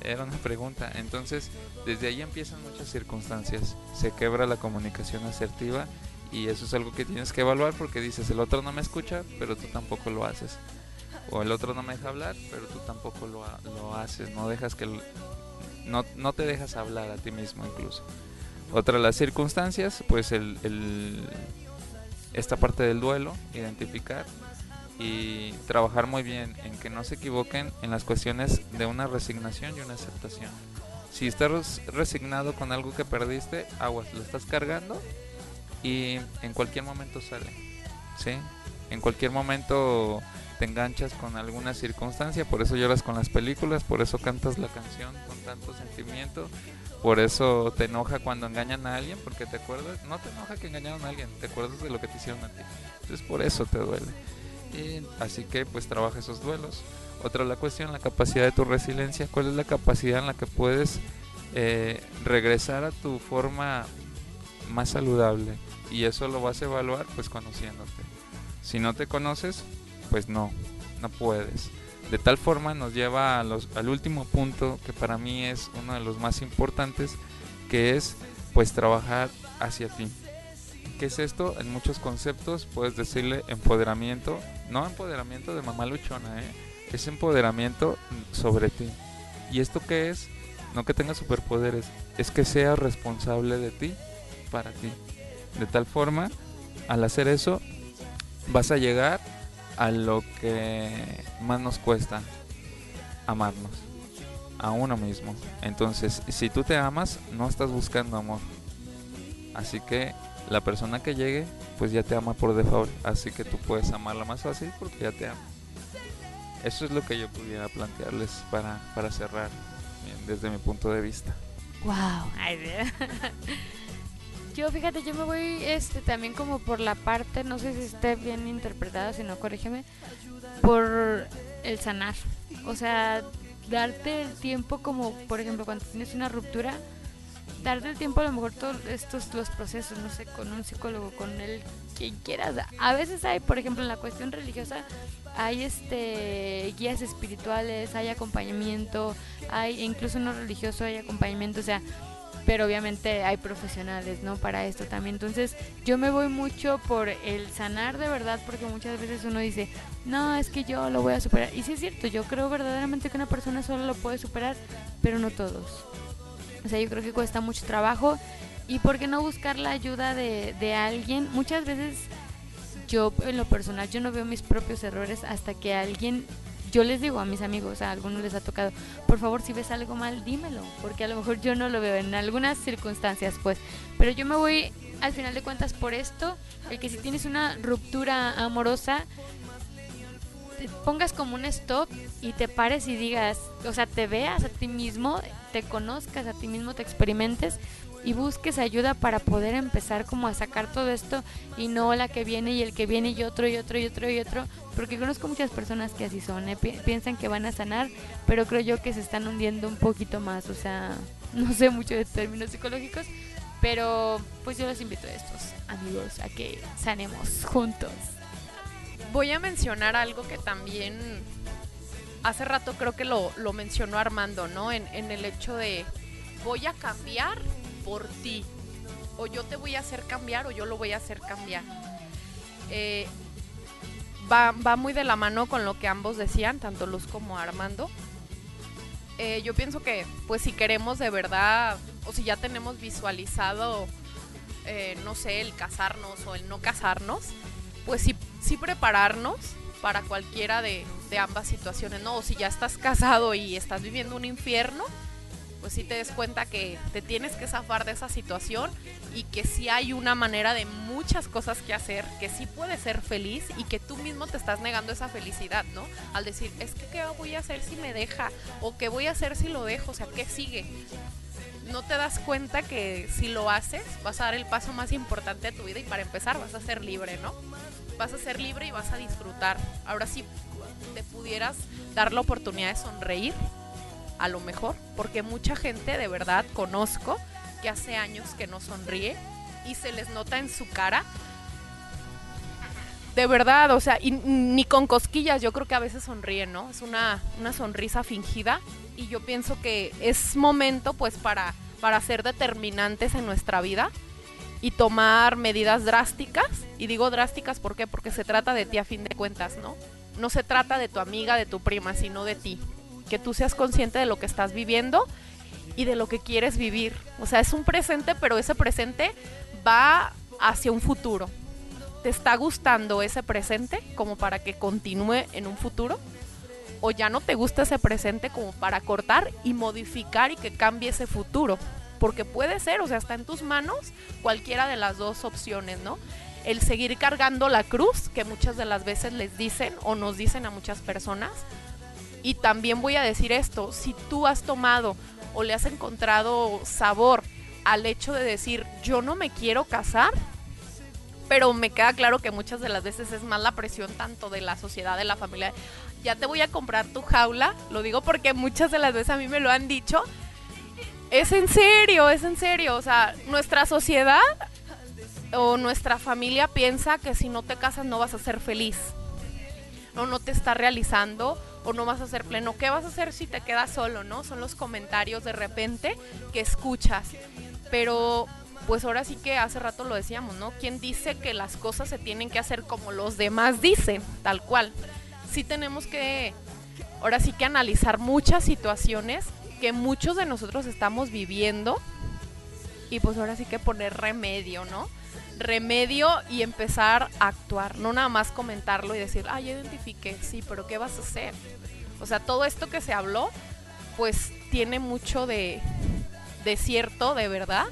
Era una pregunta. Entonces, desde ahí empiezan muchas circunstancias. Se quebra la comunicación asertiva y eso es algo que tienes que evaluar porque dices, el otro no me escucha, pero tú tampoco lo haces. O el otro no me deja hablar, pero tú tampoco lo, lo haces. No dejas que... no, no te dejas hablar a ti mismo incluso. Otra de las circunstancias, pues el, el- esta parte del duelo, identificar y trabajar muy bien en que no se equivoquen en las cuestiones de una resignación y una aceptación. Si estás resignado con algo que perdiste, aguas, lo estás cargando y en cualquier momento sale. ¿Sí? En cualquier momento te enganchas con alguna circunstancia, por eso lloras con las películas, por eso cantas la canción con tanto sentimiento, por eso te enoja cuando engañan a alguien, porque te acuerdas, no te enoja que engañaron a alguien, te acuerdas de lo que te hicieron a ti. Entonces por eso te duele. Y así que pues trabaja esos duelos. Otra la cuestión, la capacidad de tu resiliencia. ¿Cuál es la capacidad en la que puedes eh, regresar a tu forma más saludable? Y eso lo vas a evaluar pues conociéndote. Si no te conoces, pues no, no puedes. De tal forma nos lleva a los- al último punto que para mí es uno de los más importantes, que es pues trabajar hacia ti. ¿Qué es esto? En muchos conceptos puedes decirle empoderamiento, no empoderamiento de mamá luchona, ¿eh? es empoderamiento sobre ti. ¿Y esto qué es? No que tengas superpoderes, es que seas responsable de ti para ti. De tal forma, al hacer eso, vas a llegar a lo que más nos cuesta, amarnos, a uno mismo. Entonces, si tú te amas, no estás buscando amor. Así que la persona que llegue, pues ya te ama por default. Así que tú puedes amarla más fácil porque ya te ama. Eso es lo que yo pudiera plantearles para, para cerrar desde mi punto de vista. Wow. Yo fíjate, yo me voy este también como por la parte, no sé si esté bien interpretada, si no corrígeme, por el sanar. O sea, darte el tiempo como, por ejemplo, cuando tienes una ruptura, darte el tiempo a lo mejor todos estos los procesos, no sé, con un psicólogo, con el quien quieras. A veces hay, por ejemplo, en la cuestión religiosa hay este guías espirituales, hay acompañamiento, hay incluso no religioso hay acompañamiento, o sea, pero obviamente hay profesionales, ¿no? Para esto también. Entonces, yo me voy mucho por el sanar de verdad, porque muchas veces uno dice, no, es que yo lo voy a superar. Y sí es cierto, yo creo verdaderamente que una persona solo lo puede superar, pero no todos. O sea, yo creo que cuesta mucho trabajo. ¿Y por qué no buscar la ayuda de, de alguien? Muchas veces yo, en lo personal, yo no veo mis propios errores hasta que alguien yo les digo a mis amigos, a algunos les ha tocado, por favor, si ves algo mal, dímelo, porque a lo mejor yo no lo veo en algunas circunstancias, pues. Pero yo me voy, al final de cuentas, por esto, el que si tienes una ruptura amorosa, pongas como un stop y te pares y digas, o sea, te veas a ti mismo, te conozcas a ti mismo, te experimentes y busques ayuda para poder empezar como a sacar todo esto y no la que viene y el que viene y otro y otro y otro y otro, porque conozco muchas personas que así son, ¿eh? Pi- piensan que van a sanar, pero creo yo que se están hundiendo un poquito más, o sea, no sé mucho de términos psicológicos, pero pues yo los invito a estos amigos a que sanemos juntos. Voy a mencionar algo que también hace rato creo que lo, lo mencionó Armando, ¿no? En, en el hecho de voy a cambiar por ti. O yo te voy a hacer cambiar o yo lo voy a hacer cambiar. Eh, va, va muy de la mano con lo que ambos decían, tanto Luz como Armando. Eh, yo pienso que, pues, si queremos de verdad, o si ya tenemos visualizado, eh, no sé, el casarnos o el no casarnos, pues sí, sí prepararnos para cualquiera de, de ambas situaciones, ¿no? O si ya estás casado y estás viviendo un infierno, pues sí te des cuenta que te tienes que zafar de esa situación y que sí hay una manera de muchas cosas que hacer, que sí puedes ser feliz y que tú mismo te estás negando esa felicidad, ¿no? Al decir, es que ¿qué voy a hacer si me deja? ¿O qué voy a hacer si lo dejo? O sea, ¿qué sigue? No te das cuenta que si lo haces vas a dar el paso más importante de tu vida y para empezar vas a ser libre, ¿no? Vas a ser libre y vas a disfrutar. Ahora sí te pudieras dar la oportunidad de sonreír, a lo mejor, porque mucha gente de verdad conozco que hace años que no sonríe y se les nota en su cara. De verdad, o sea, ni con cosquillas, yo creo que a veces sonríen, ¿no? Es una, una sonrisa fingida y yo pienso que es momento pues para, para ser determinantes en nuestra vida y tomar medidas drásticas. Y digo drásticas ¿por qué? porque se trata de ti a fin de cuentas, ¿no? No se trata de tu amiga, de tu prima, sino de ti. Que tú seas consciente de lo que estás viviendo y de lo que quieres vivir. O sea, es un presente, pero ese presente va hacia un futuro. ¿Te está gustando ese presente como para que continúe en un futuro? ¿O ya no te gusta ese presente como para cortar y modificar y que cambie ese futuro? Porque puede ser, o sea, está en tus manos cualquiera de las dos opciones, ¿no? El seguir cargando la cruz, que muchas de las veces les dicen o nos dicen a muchas personas. Y también voy a decir esto, si tú has tomado o le has encontrado sabor al hecho de decir, yo no me quiero casar, pero me queda claro que muchas de las veces es más la presión tanto de la sociedad, de la familia. Ya te voy a comprar tu jaula, lo digo porque muchas de las veces a mí me lo han dicho. Es en serio, es en serio. O sea, nuestra sociedad o nuestra familia piensa que si no te casas no vas a ser feliz. O no te está realizando o no vas a ser pleno. ¿Qué vas a hacer si te quedas solo, no? Son los comentarios de repente que escuchas. Pero pues ahora sí que hace rato lo decíamos, ¿no? ¿Quién dice que las cosas se tienen que hacer como los demás dicen? Tal cual. Sí tenemos que, ahora sí que analizar muchas situaciones que muchos de nosotros estamos viviendo y pues ahora sí que poner remedio, ¿no? Remedio y empezar a actuar, no nada más comentarlo y decir, ah, ya identifiqué, sí, pero ¿qué vas a hacer? O sea, todo esto que se habló, pues tiene mucho de, de cierto, de verdad,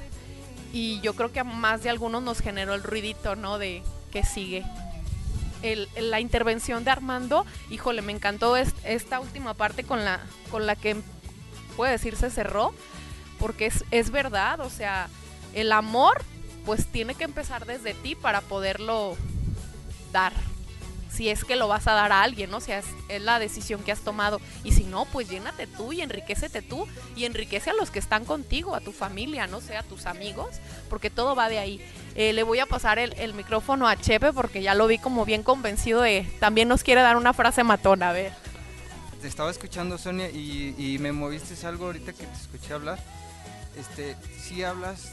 y yo creo que a más de algunos nos generó el ruidito, ¿no? De que sigue. El, la intervención de Armando, híjole, me encantó est- esta última parte con la, con la que puede decir se cerró, porque es, es verdad, o sea, el amor pues tiene que empezar desde ti para poderlo dar. Si es que lo vas a dar a alguien, ¿no? O sea, es, es la decisión que has tomado. Y si no, pues llénate tú y enriquecete tú y enriquece a los que están contigo, a tu familia, no sé, a tus amigos, porque todo va de ahí. Eh, le voy a pasar el, el micrófono a Chepe porque ya lo vi como bien convencido de... También nos quiere dar una frase matona, a ver. Te estaba escuchando, Sonia, y, y me moviste algo ahorita que te escuché hablar. Este, sí hablas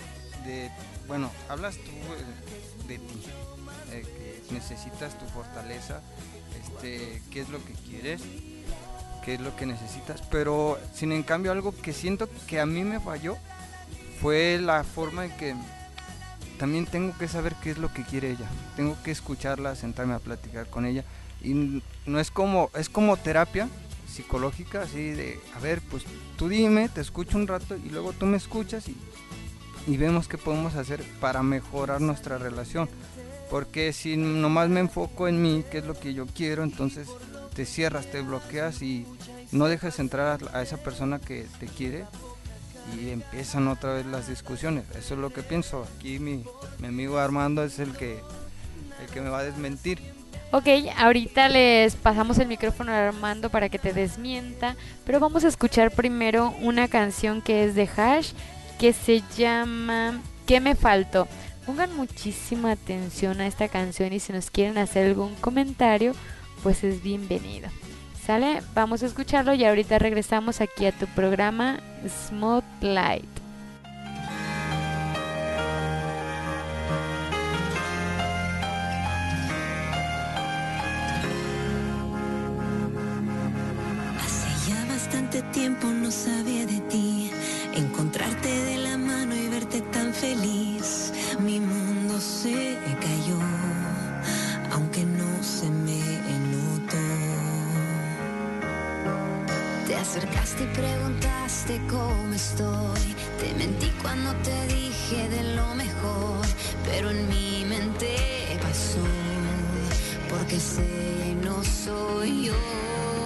bueno, hablas tú eh, de ti, eh, que necesitas tu fortaleza, este, qué es lo que quieres, qué es lo que necesitas, pero sin en cambio algo que siento que a mí me falló fue la forma en que también tengo que saber qué es lo que quiere ella, tengo que escucharla, sentarme a platicar con ella. Y no es como, es como terapia psicológica, así de, a ver, pues tú dime, te escucho un rato y luego tú me escuchas y, y vemos qué podemos hacer para mejorar nuestra relación. Porque si nomás me enfoco en mí, qué es lo que yo quiero, entonces te cierras, te bloqueas y no dejas entrar a, esa persona que te quiere. y empiezan otra vez las discusiones. Eso es lo que pienso. Aquí mi, mi amigo Armando es el que, el que me va a desmentir. Ok, ahorita les pasamos el micrófono a Armando para que te desmienta, pero vamos a escuchar primero una canción que es de Hash que se llama ¿Qué me faltó? Pongan muchísima atención a esta canción y si nos quieren hacer algún comentario, pues es bienvenido. ¿Sale? Vamos a escucharlo y ahorita regresamos aquí a tu programa Smooth Light. Hace ya bastante tiempo no sabía de ti, acercaste y preguntaste cómo estoy. Te mentí cuando te dije de lo mejor, pero en mi mente pasó, porque sé no soy yo.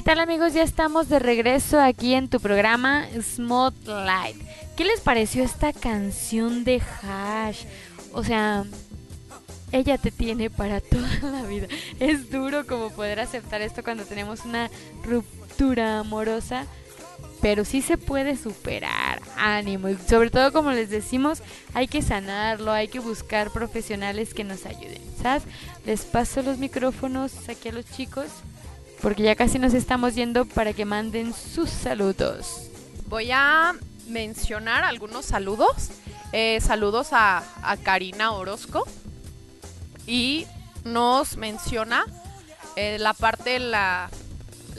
¿Qué tal amigos? Ya estamos de regreso aquí en tu programa Smooth Light. ¿Qué les pareció esta canción de Hash? O sea, ella te tiene para toda la vida. Es duro como poder aceptar esto cuando tenemos una ruptura amorosa, pero sí se puede superar. Ánimo. Y sobre todo, como les decimos, hay que sanarlo, hay que buscar profesionales que nos ayuden. ¿Sabes? Les paso los micrófonos aquí a los chicos porque ya casi nos estamos yendo para que manden sus saludos. Voy a mencionar algunos saludos. Eh, saludos a, Karina Orozco. Y nos menciona eh, la parte de la,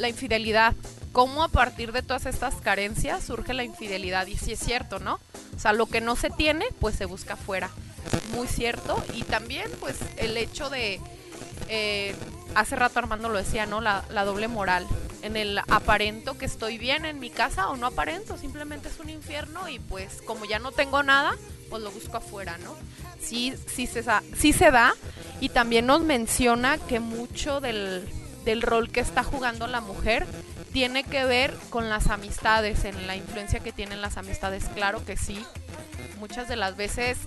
infidelidad. Cómo a partir de todas estas carencias surge la infidelidad. Y sí es cierto, ¿no? O sea, lo que no se tiene, pues se busca afuera. Muy cierto. Y también, pues, el hecho de... eh, hace rato Armando lo decía, ¿no? La, la doble moral. en el aparento que estoy bien en mi casa o no aparento, simplemente es un infierno y pues como ya no tengo nada, pues lo busco afuera, ¿no? Sí, sí se, sí se da y también nos menciona que mucho del, del rol que está jugando la mujer tiene que ver con las amistades, en la influencia que tienen las amistades, claro que sí. Muchas de las veces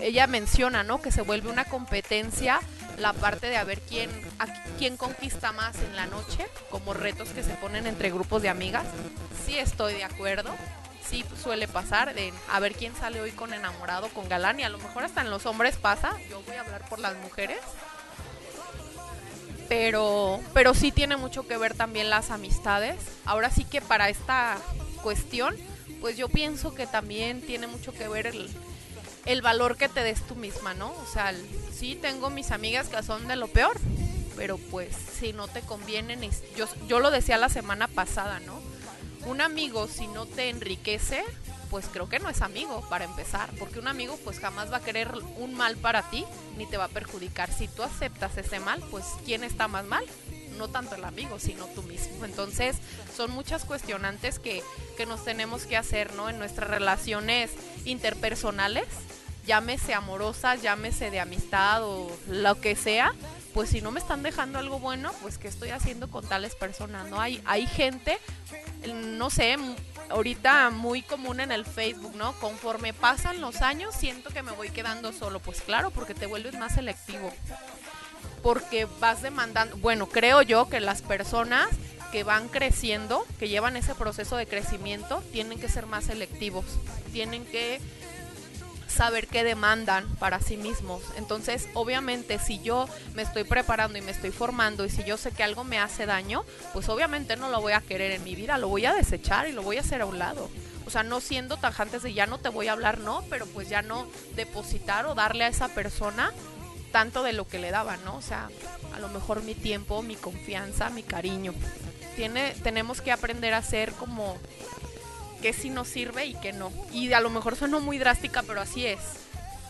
ella menciona, ¿no? Que se vuelve una competencia la parte de a ver quién, quién conquista más en la noche, como retos que se ponen entre grupos de amigas. Sí estoy de acuerdo, sí suele pasar de a ver quién sale hoy con enamorado, con galán, y a lo mejor hasta en los hombres pasa, yo voy a hablar por las mujeres. Pero, pero sí tiene mucho que ver también las amistades. Ahora sí que para esta cuestión, pues yo pienso que también tiene mucho que ver el, el valor que te des tú misma, ¿no? O sea, sí tengo mis amigas que son de lo peor, pero pues si no te convienen, yo, yo lo decía la semana pasada, ¿no? Un amigo si no te enriquece, pues creo que no es amigo para empezar, porque un amigo pues jamás va a querer un mal para ti ni te va a perjudicar. Si tú aceptas ese mal, pues ¿quién está más mal? No tanto el amigo, sino tú mismo. Entonces, son muchas cuestionantes que, que nos tenemos que hacer, ¿no? En nuestras relaciones interpersonales, llámese amorosas, llámese de amistad o lo que sea, pues si no me están dejando algo bueno, pues ¿qué estoy haciendo con tales personas? ¿No? Hay, hay gente, no sé, ahorita muy común en el Facebook, ¿no? Conforme pasan los años, siento que me voy quedando solo. Pues claro, porque te vuelves más selectivo. Porque vas demandando, bueno, creo yo que las personas que van creciendo, que llevan ese proceso de crecimiento, tienen que ser más selectivos. Tienen que saber qué demandan para sí mismos. Entonces, obviamente, si yo me estoy preparando y me estoy formando y si yo sé que algo me hace daño, pues obviamente no lo voy a querer en mi vida, lo voy a desechar y lo voy a hacer a un lado. O sea, no siendo tajantes de ya no te voy a hablar, no, pero pues ya no depositar o darle a esa persona tanto de lo que le daba, ¿no? O sea, a lo mejor mi tiempo, mi confianza, mi cariño. Tiene, tenemos que aprender a ser como qué sí nos sirve y qué no. Y a lo mejor suena muy drástica, pero así es.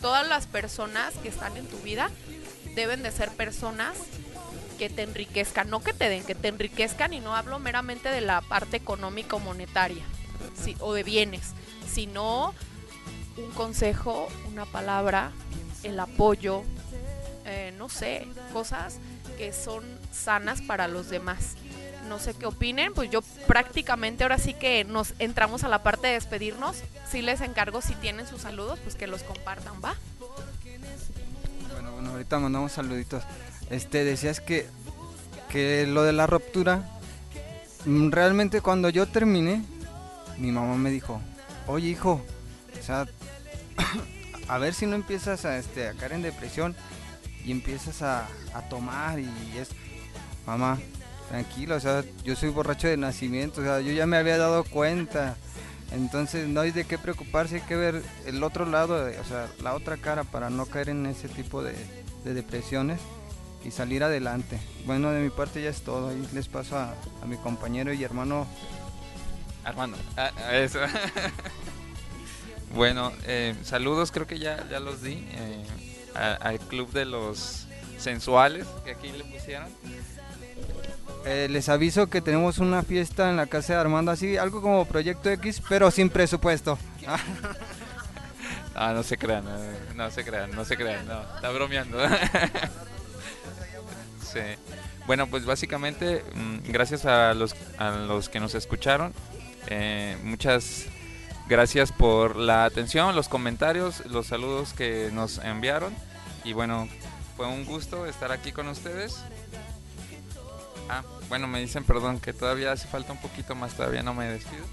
Todas las personas que están en tu vida deben de ser personas que te enriquezcan, no que te den, que te enriquezcan y no hablo meramente de la parte económica o monetaria sí, o de bienes, sino un consejo, una palabra, el apoyo, eh, no sé, cosas que son sanas para los demás. No sé qué opinen, pues yo prácticamente ahora sí que nos entramos a la parte de despedirnos. Sí les encargo si tienen sus saludos, pues que los compartan, ¿va? Bueno, bueno, ahorita mandamos saluditos. Este, decías que, que lo de la ruptura, mm, realmente cuando yo terminé, mi mamá me dijo, oye hijo, o sea, a ver si no empiezas a, este, a caer en depresión y empiezas a, a tomar y es, mamá, tranquilo, o sea, yo soy borracho de nacimiento, o sea, yo ya me había dado cuenta. Entonces no hay de qué preocuparse, hay que ver el otro lado, o sea, la otra cara para no caer en ese tipo de, de depresiones y salir adelante. Bueno, de mi parte ya es todo. Ahí les paso a, a mi compañero y hermano. Armando. Ah, eso. bueno, eh, saludos, creo que ya, ya los di eh, al club de los sensuales que aquí le pusieron. Eh, les aviso que tenemos una fiesta en la casa de Armando, así algo como Proyecto X, pero sin presupuesto. Ah, no se crean, no, se crean, no se crean, no, está bromeando. sí. Bueno, pues básicamente, mm, gracias a los, a los que nos escucharon, eh, muchas gracias por la atención, los comentarios, los saludos que nos enviaron. Y bueno, fue un gusto estar aquí con ustedes. Ah, bueno, me dicen, perdón, que todavía hace falta un poquito más, todavía no me despido.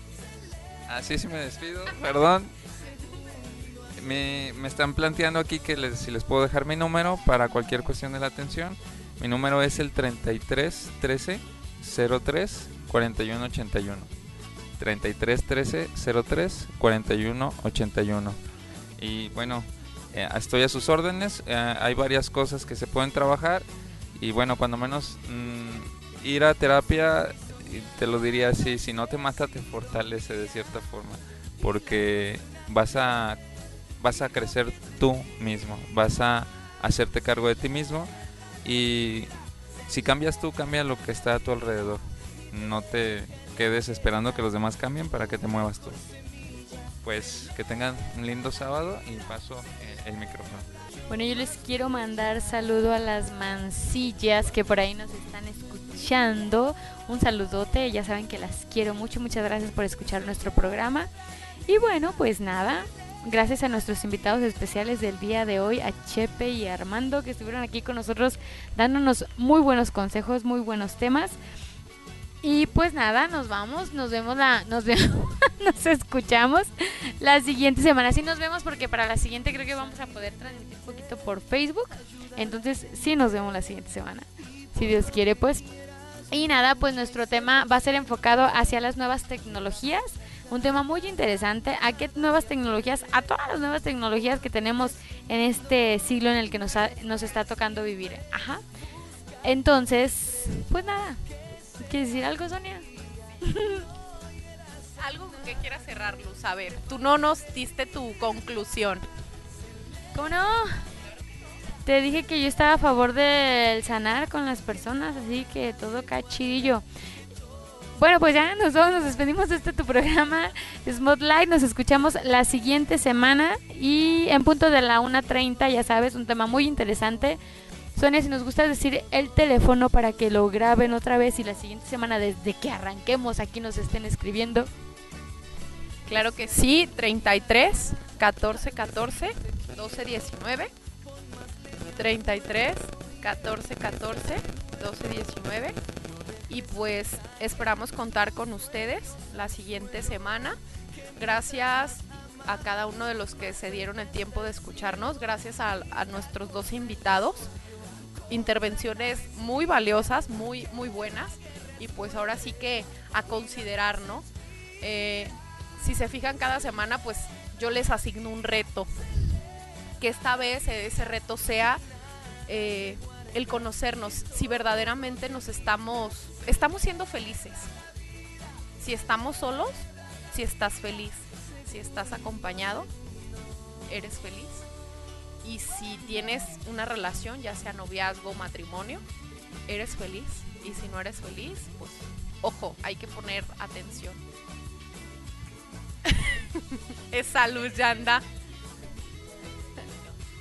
Ah, sí, sí me despido, perdón. Me, me están planteando aquí que si les puedo dejar mi número para cualquier cuestión de la atención. Mi número es el 33 13 03 41 81. 33 13 03 41 81. Y bueno, eh, estoy a sus órdenes. eh, hay varias cosas que se pueden trabajar. Y bueno, cuando menos mm, ir a terapia, te lo diría así, si no te mata, te fortalece de cierta forma. Porque vas a vas a crecer tú mismo, vas a hacerte cargo de ti mismo y si cambias tú, cambia lo que está a tu alrededor. no te quedes esperando que los demás cambien para que te muevas tú. Pues que tengan un lindo sábado y paso eh, el micrófono. Bueno, yo les quiero mandar saludo a las mancillas que por ahí nos están escuchando. Un saludote, ya saben que las quiero mucho. Muchas gracias por escuchar nuestro programa. Y bueno, pues nada, gracias a nuestros invitados especiales del día de hoy, a Chepe y Armando, que estuvieron aquí con nosotros dándonos muy buenos consejos, muy buenos temas. Y pues nada, nos vamos, nos vemos la, nos vemos, nos escuchamos la siguiente semana. Sí nos vemos porque para la siguiente creo que vamos a poder transmitir un poquito por Facebook. Entonces sí nos vemos la siguiente semana. Si Dios quiere, pues. Y nada, pues nuestro tema va a ser enfocado hacia las nuevas tecnologías. Un tema muy interesante. ¿A qué nuevas tecnologías? A todas las nuevas tecnologías que tenemos en este siglo en el que nos, ha- nos está tocando vivir. Ajá. Entonces, pues nada. ¿Quieres decir algo, Sonia? Algo con que quieras cerrar, Luz. A ver, tú no nos diste tu conclusión. ¿Cómo no? Te dije que yo estaba a favor del sanar con las personas, así que todo cachillo. Bueno, pues ya nos vamos, nos despedimos de este tu programa Spotlight. Nos escuchamos la siguiente semana y en punto de la 1.30, ya sabes, un tema muy interesante. Sonia, si nos gusta decir el teléfono para que lo graben otra vez y la siguiente semana desde que arranquemos aquí nos estén escribiendo. Claro que sí, 33 14 14 12 19. 33 14 14 12 19. Y pues esperamos contar con ustedes la siguiente semana. Gracias a cada uno de los que se dieron el tiempo de escucharnos. Gracias a, nuestros dos invitados. Intervenciones muy valiosas, muy, muy buenas. Y pues ahora sí que a considerar, ¿no? Eh, si se fijan cada semana, pues yo les asigno un reto. Que esta vez ese reto sea eh, el conocernos, si verdaderamente nos estamos, estamos siendo felices. Si estamos solos, si estás feliz. Si estás acompañado, eres feliz. Y si tienes una relación, ya sea noviazgo matrimonio, eres feliz. Y si no eres feliz, pues ojo, hay que poner atención. Esa luz ya anda.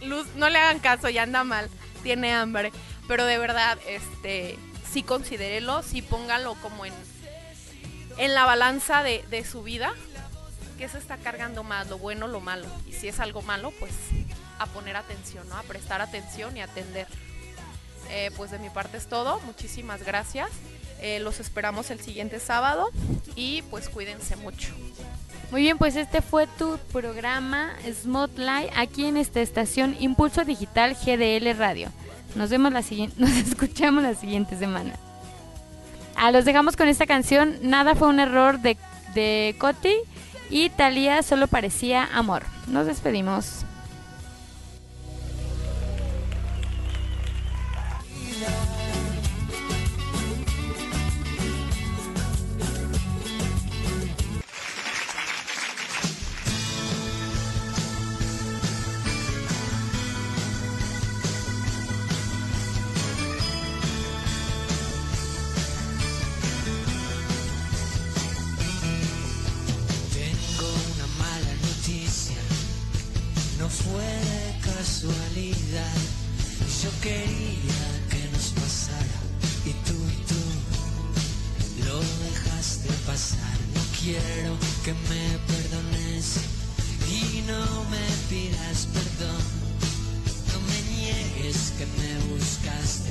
Luz, no le hagan caso, ya anda mal. Tiene hambre. Pero de verdad, este, sí considérelo, sí póngalo como en, en la balanza de, de su vida. ¿Qué se está cargando más? ¿Lo bueno lo malo? Y si es algo malo, pues a poner atención, ¿no? A prestar atención y atender. Eh, pues de mi parte es todo. Muchísimas gracias. Eh, los esperamos el siguiente sábado y pues cuídense mucho. Muy bien, pues este fue tu programa Spotlight aquí en esta estación Impulso Digital GDL Radio. Nos vemos la siguiente, nos escuchamos la siguiente semana. Ah, los dejamos con esta canción. Nada fue un error de, de Coti y Talía solo parecía amor. Nos despedimos. Quería que nos pasara y tú tú lo dejaste pasar. No quiero que me perdones y no me pidas perdón. No me niegues que me buscaste.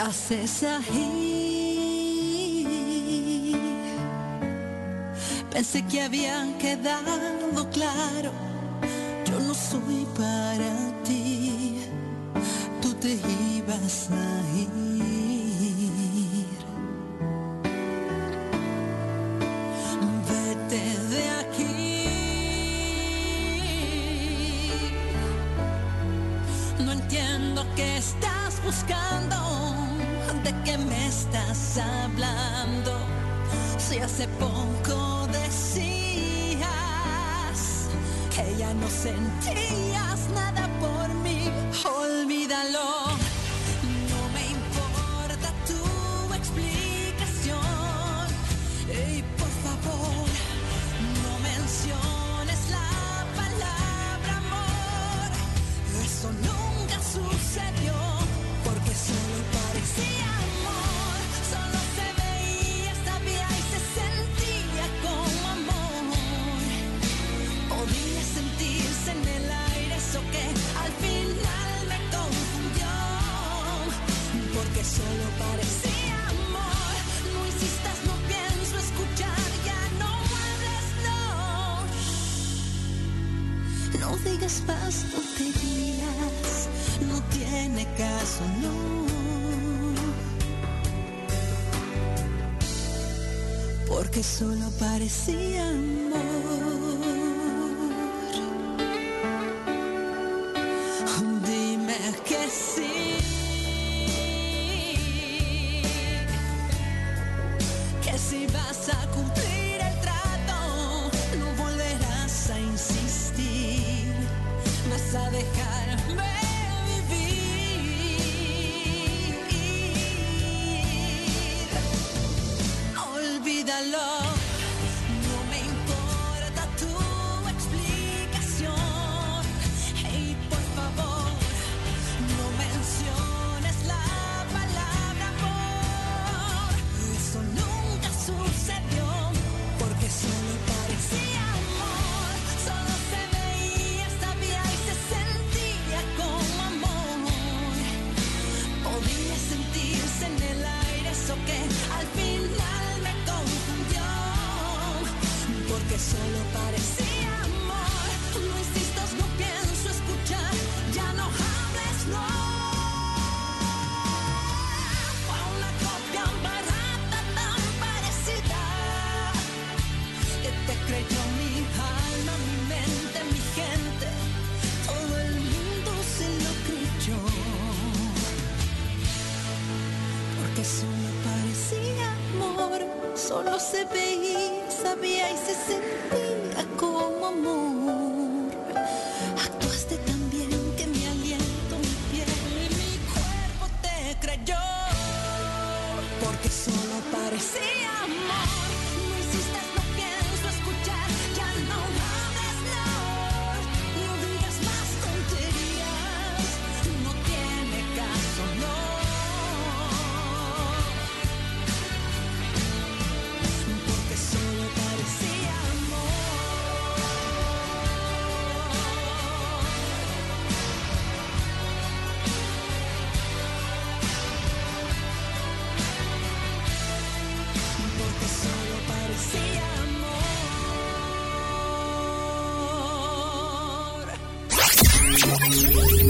haces ahí? Pensé que habían quedado claro sentías nada por mí, olvídalo. Solo parecía amor. Muy si no pienso escuchar. Ya no muebles no. No digas más, te digas. No tiene caso, no. Porque solo parecía amor.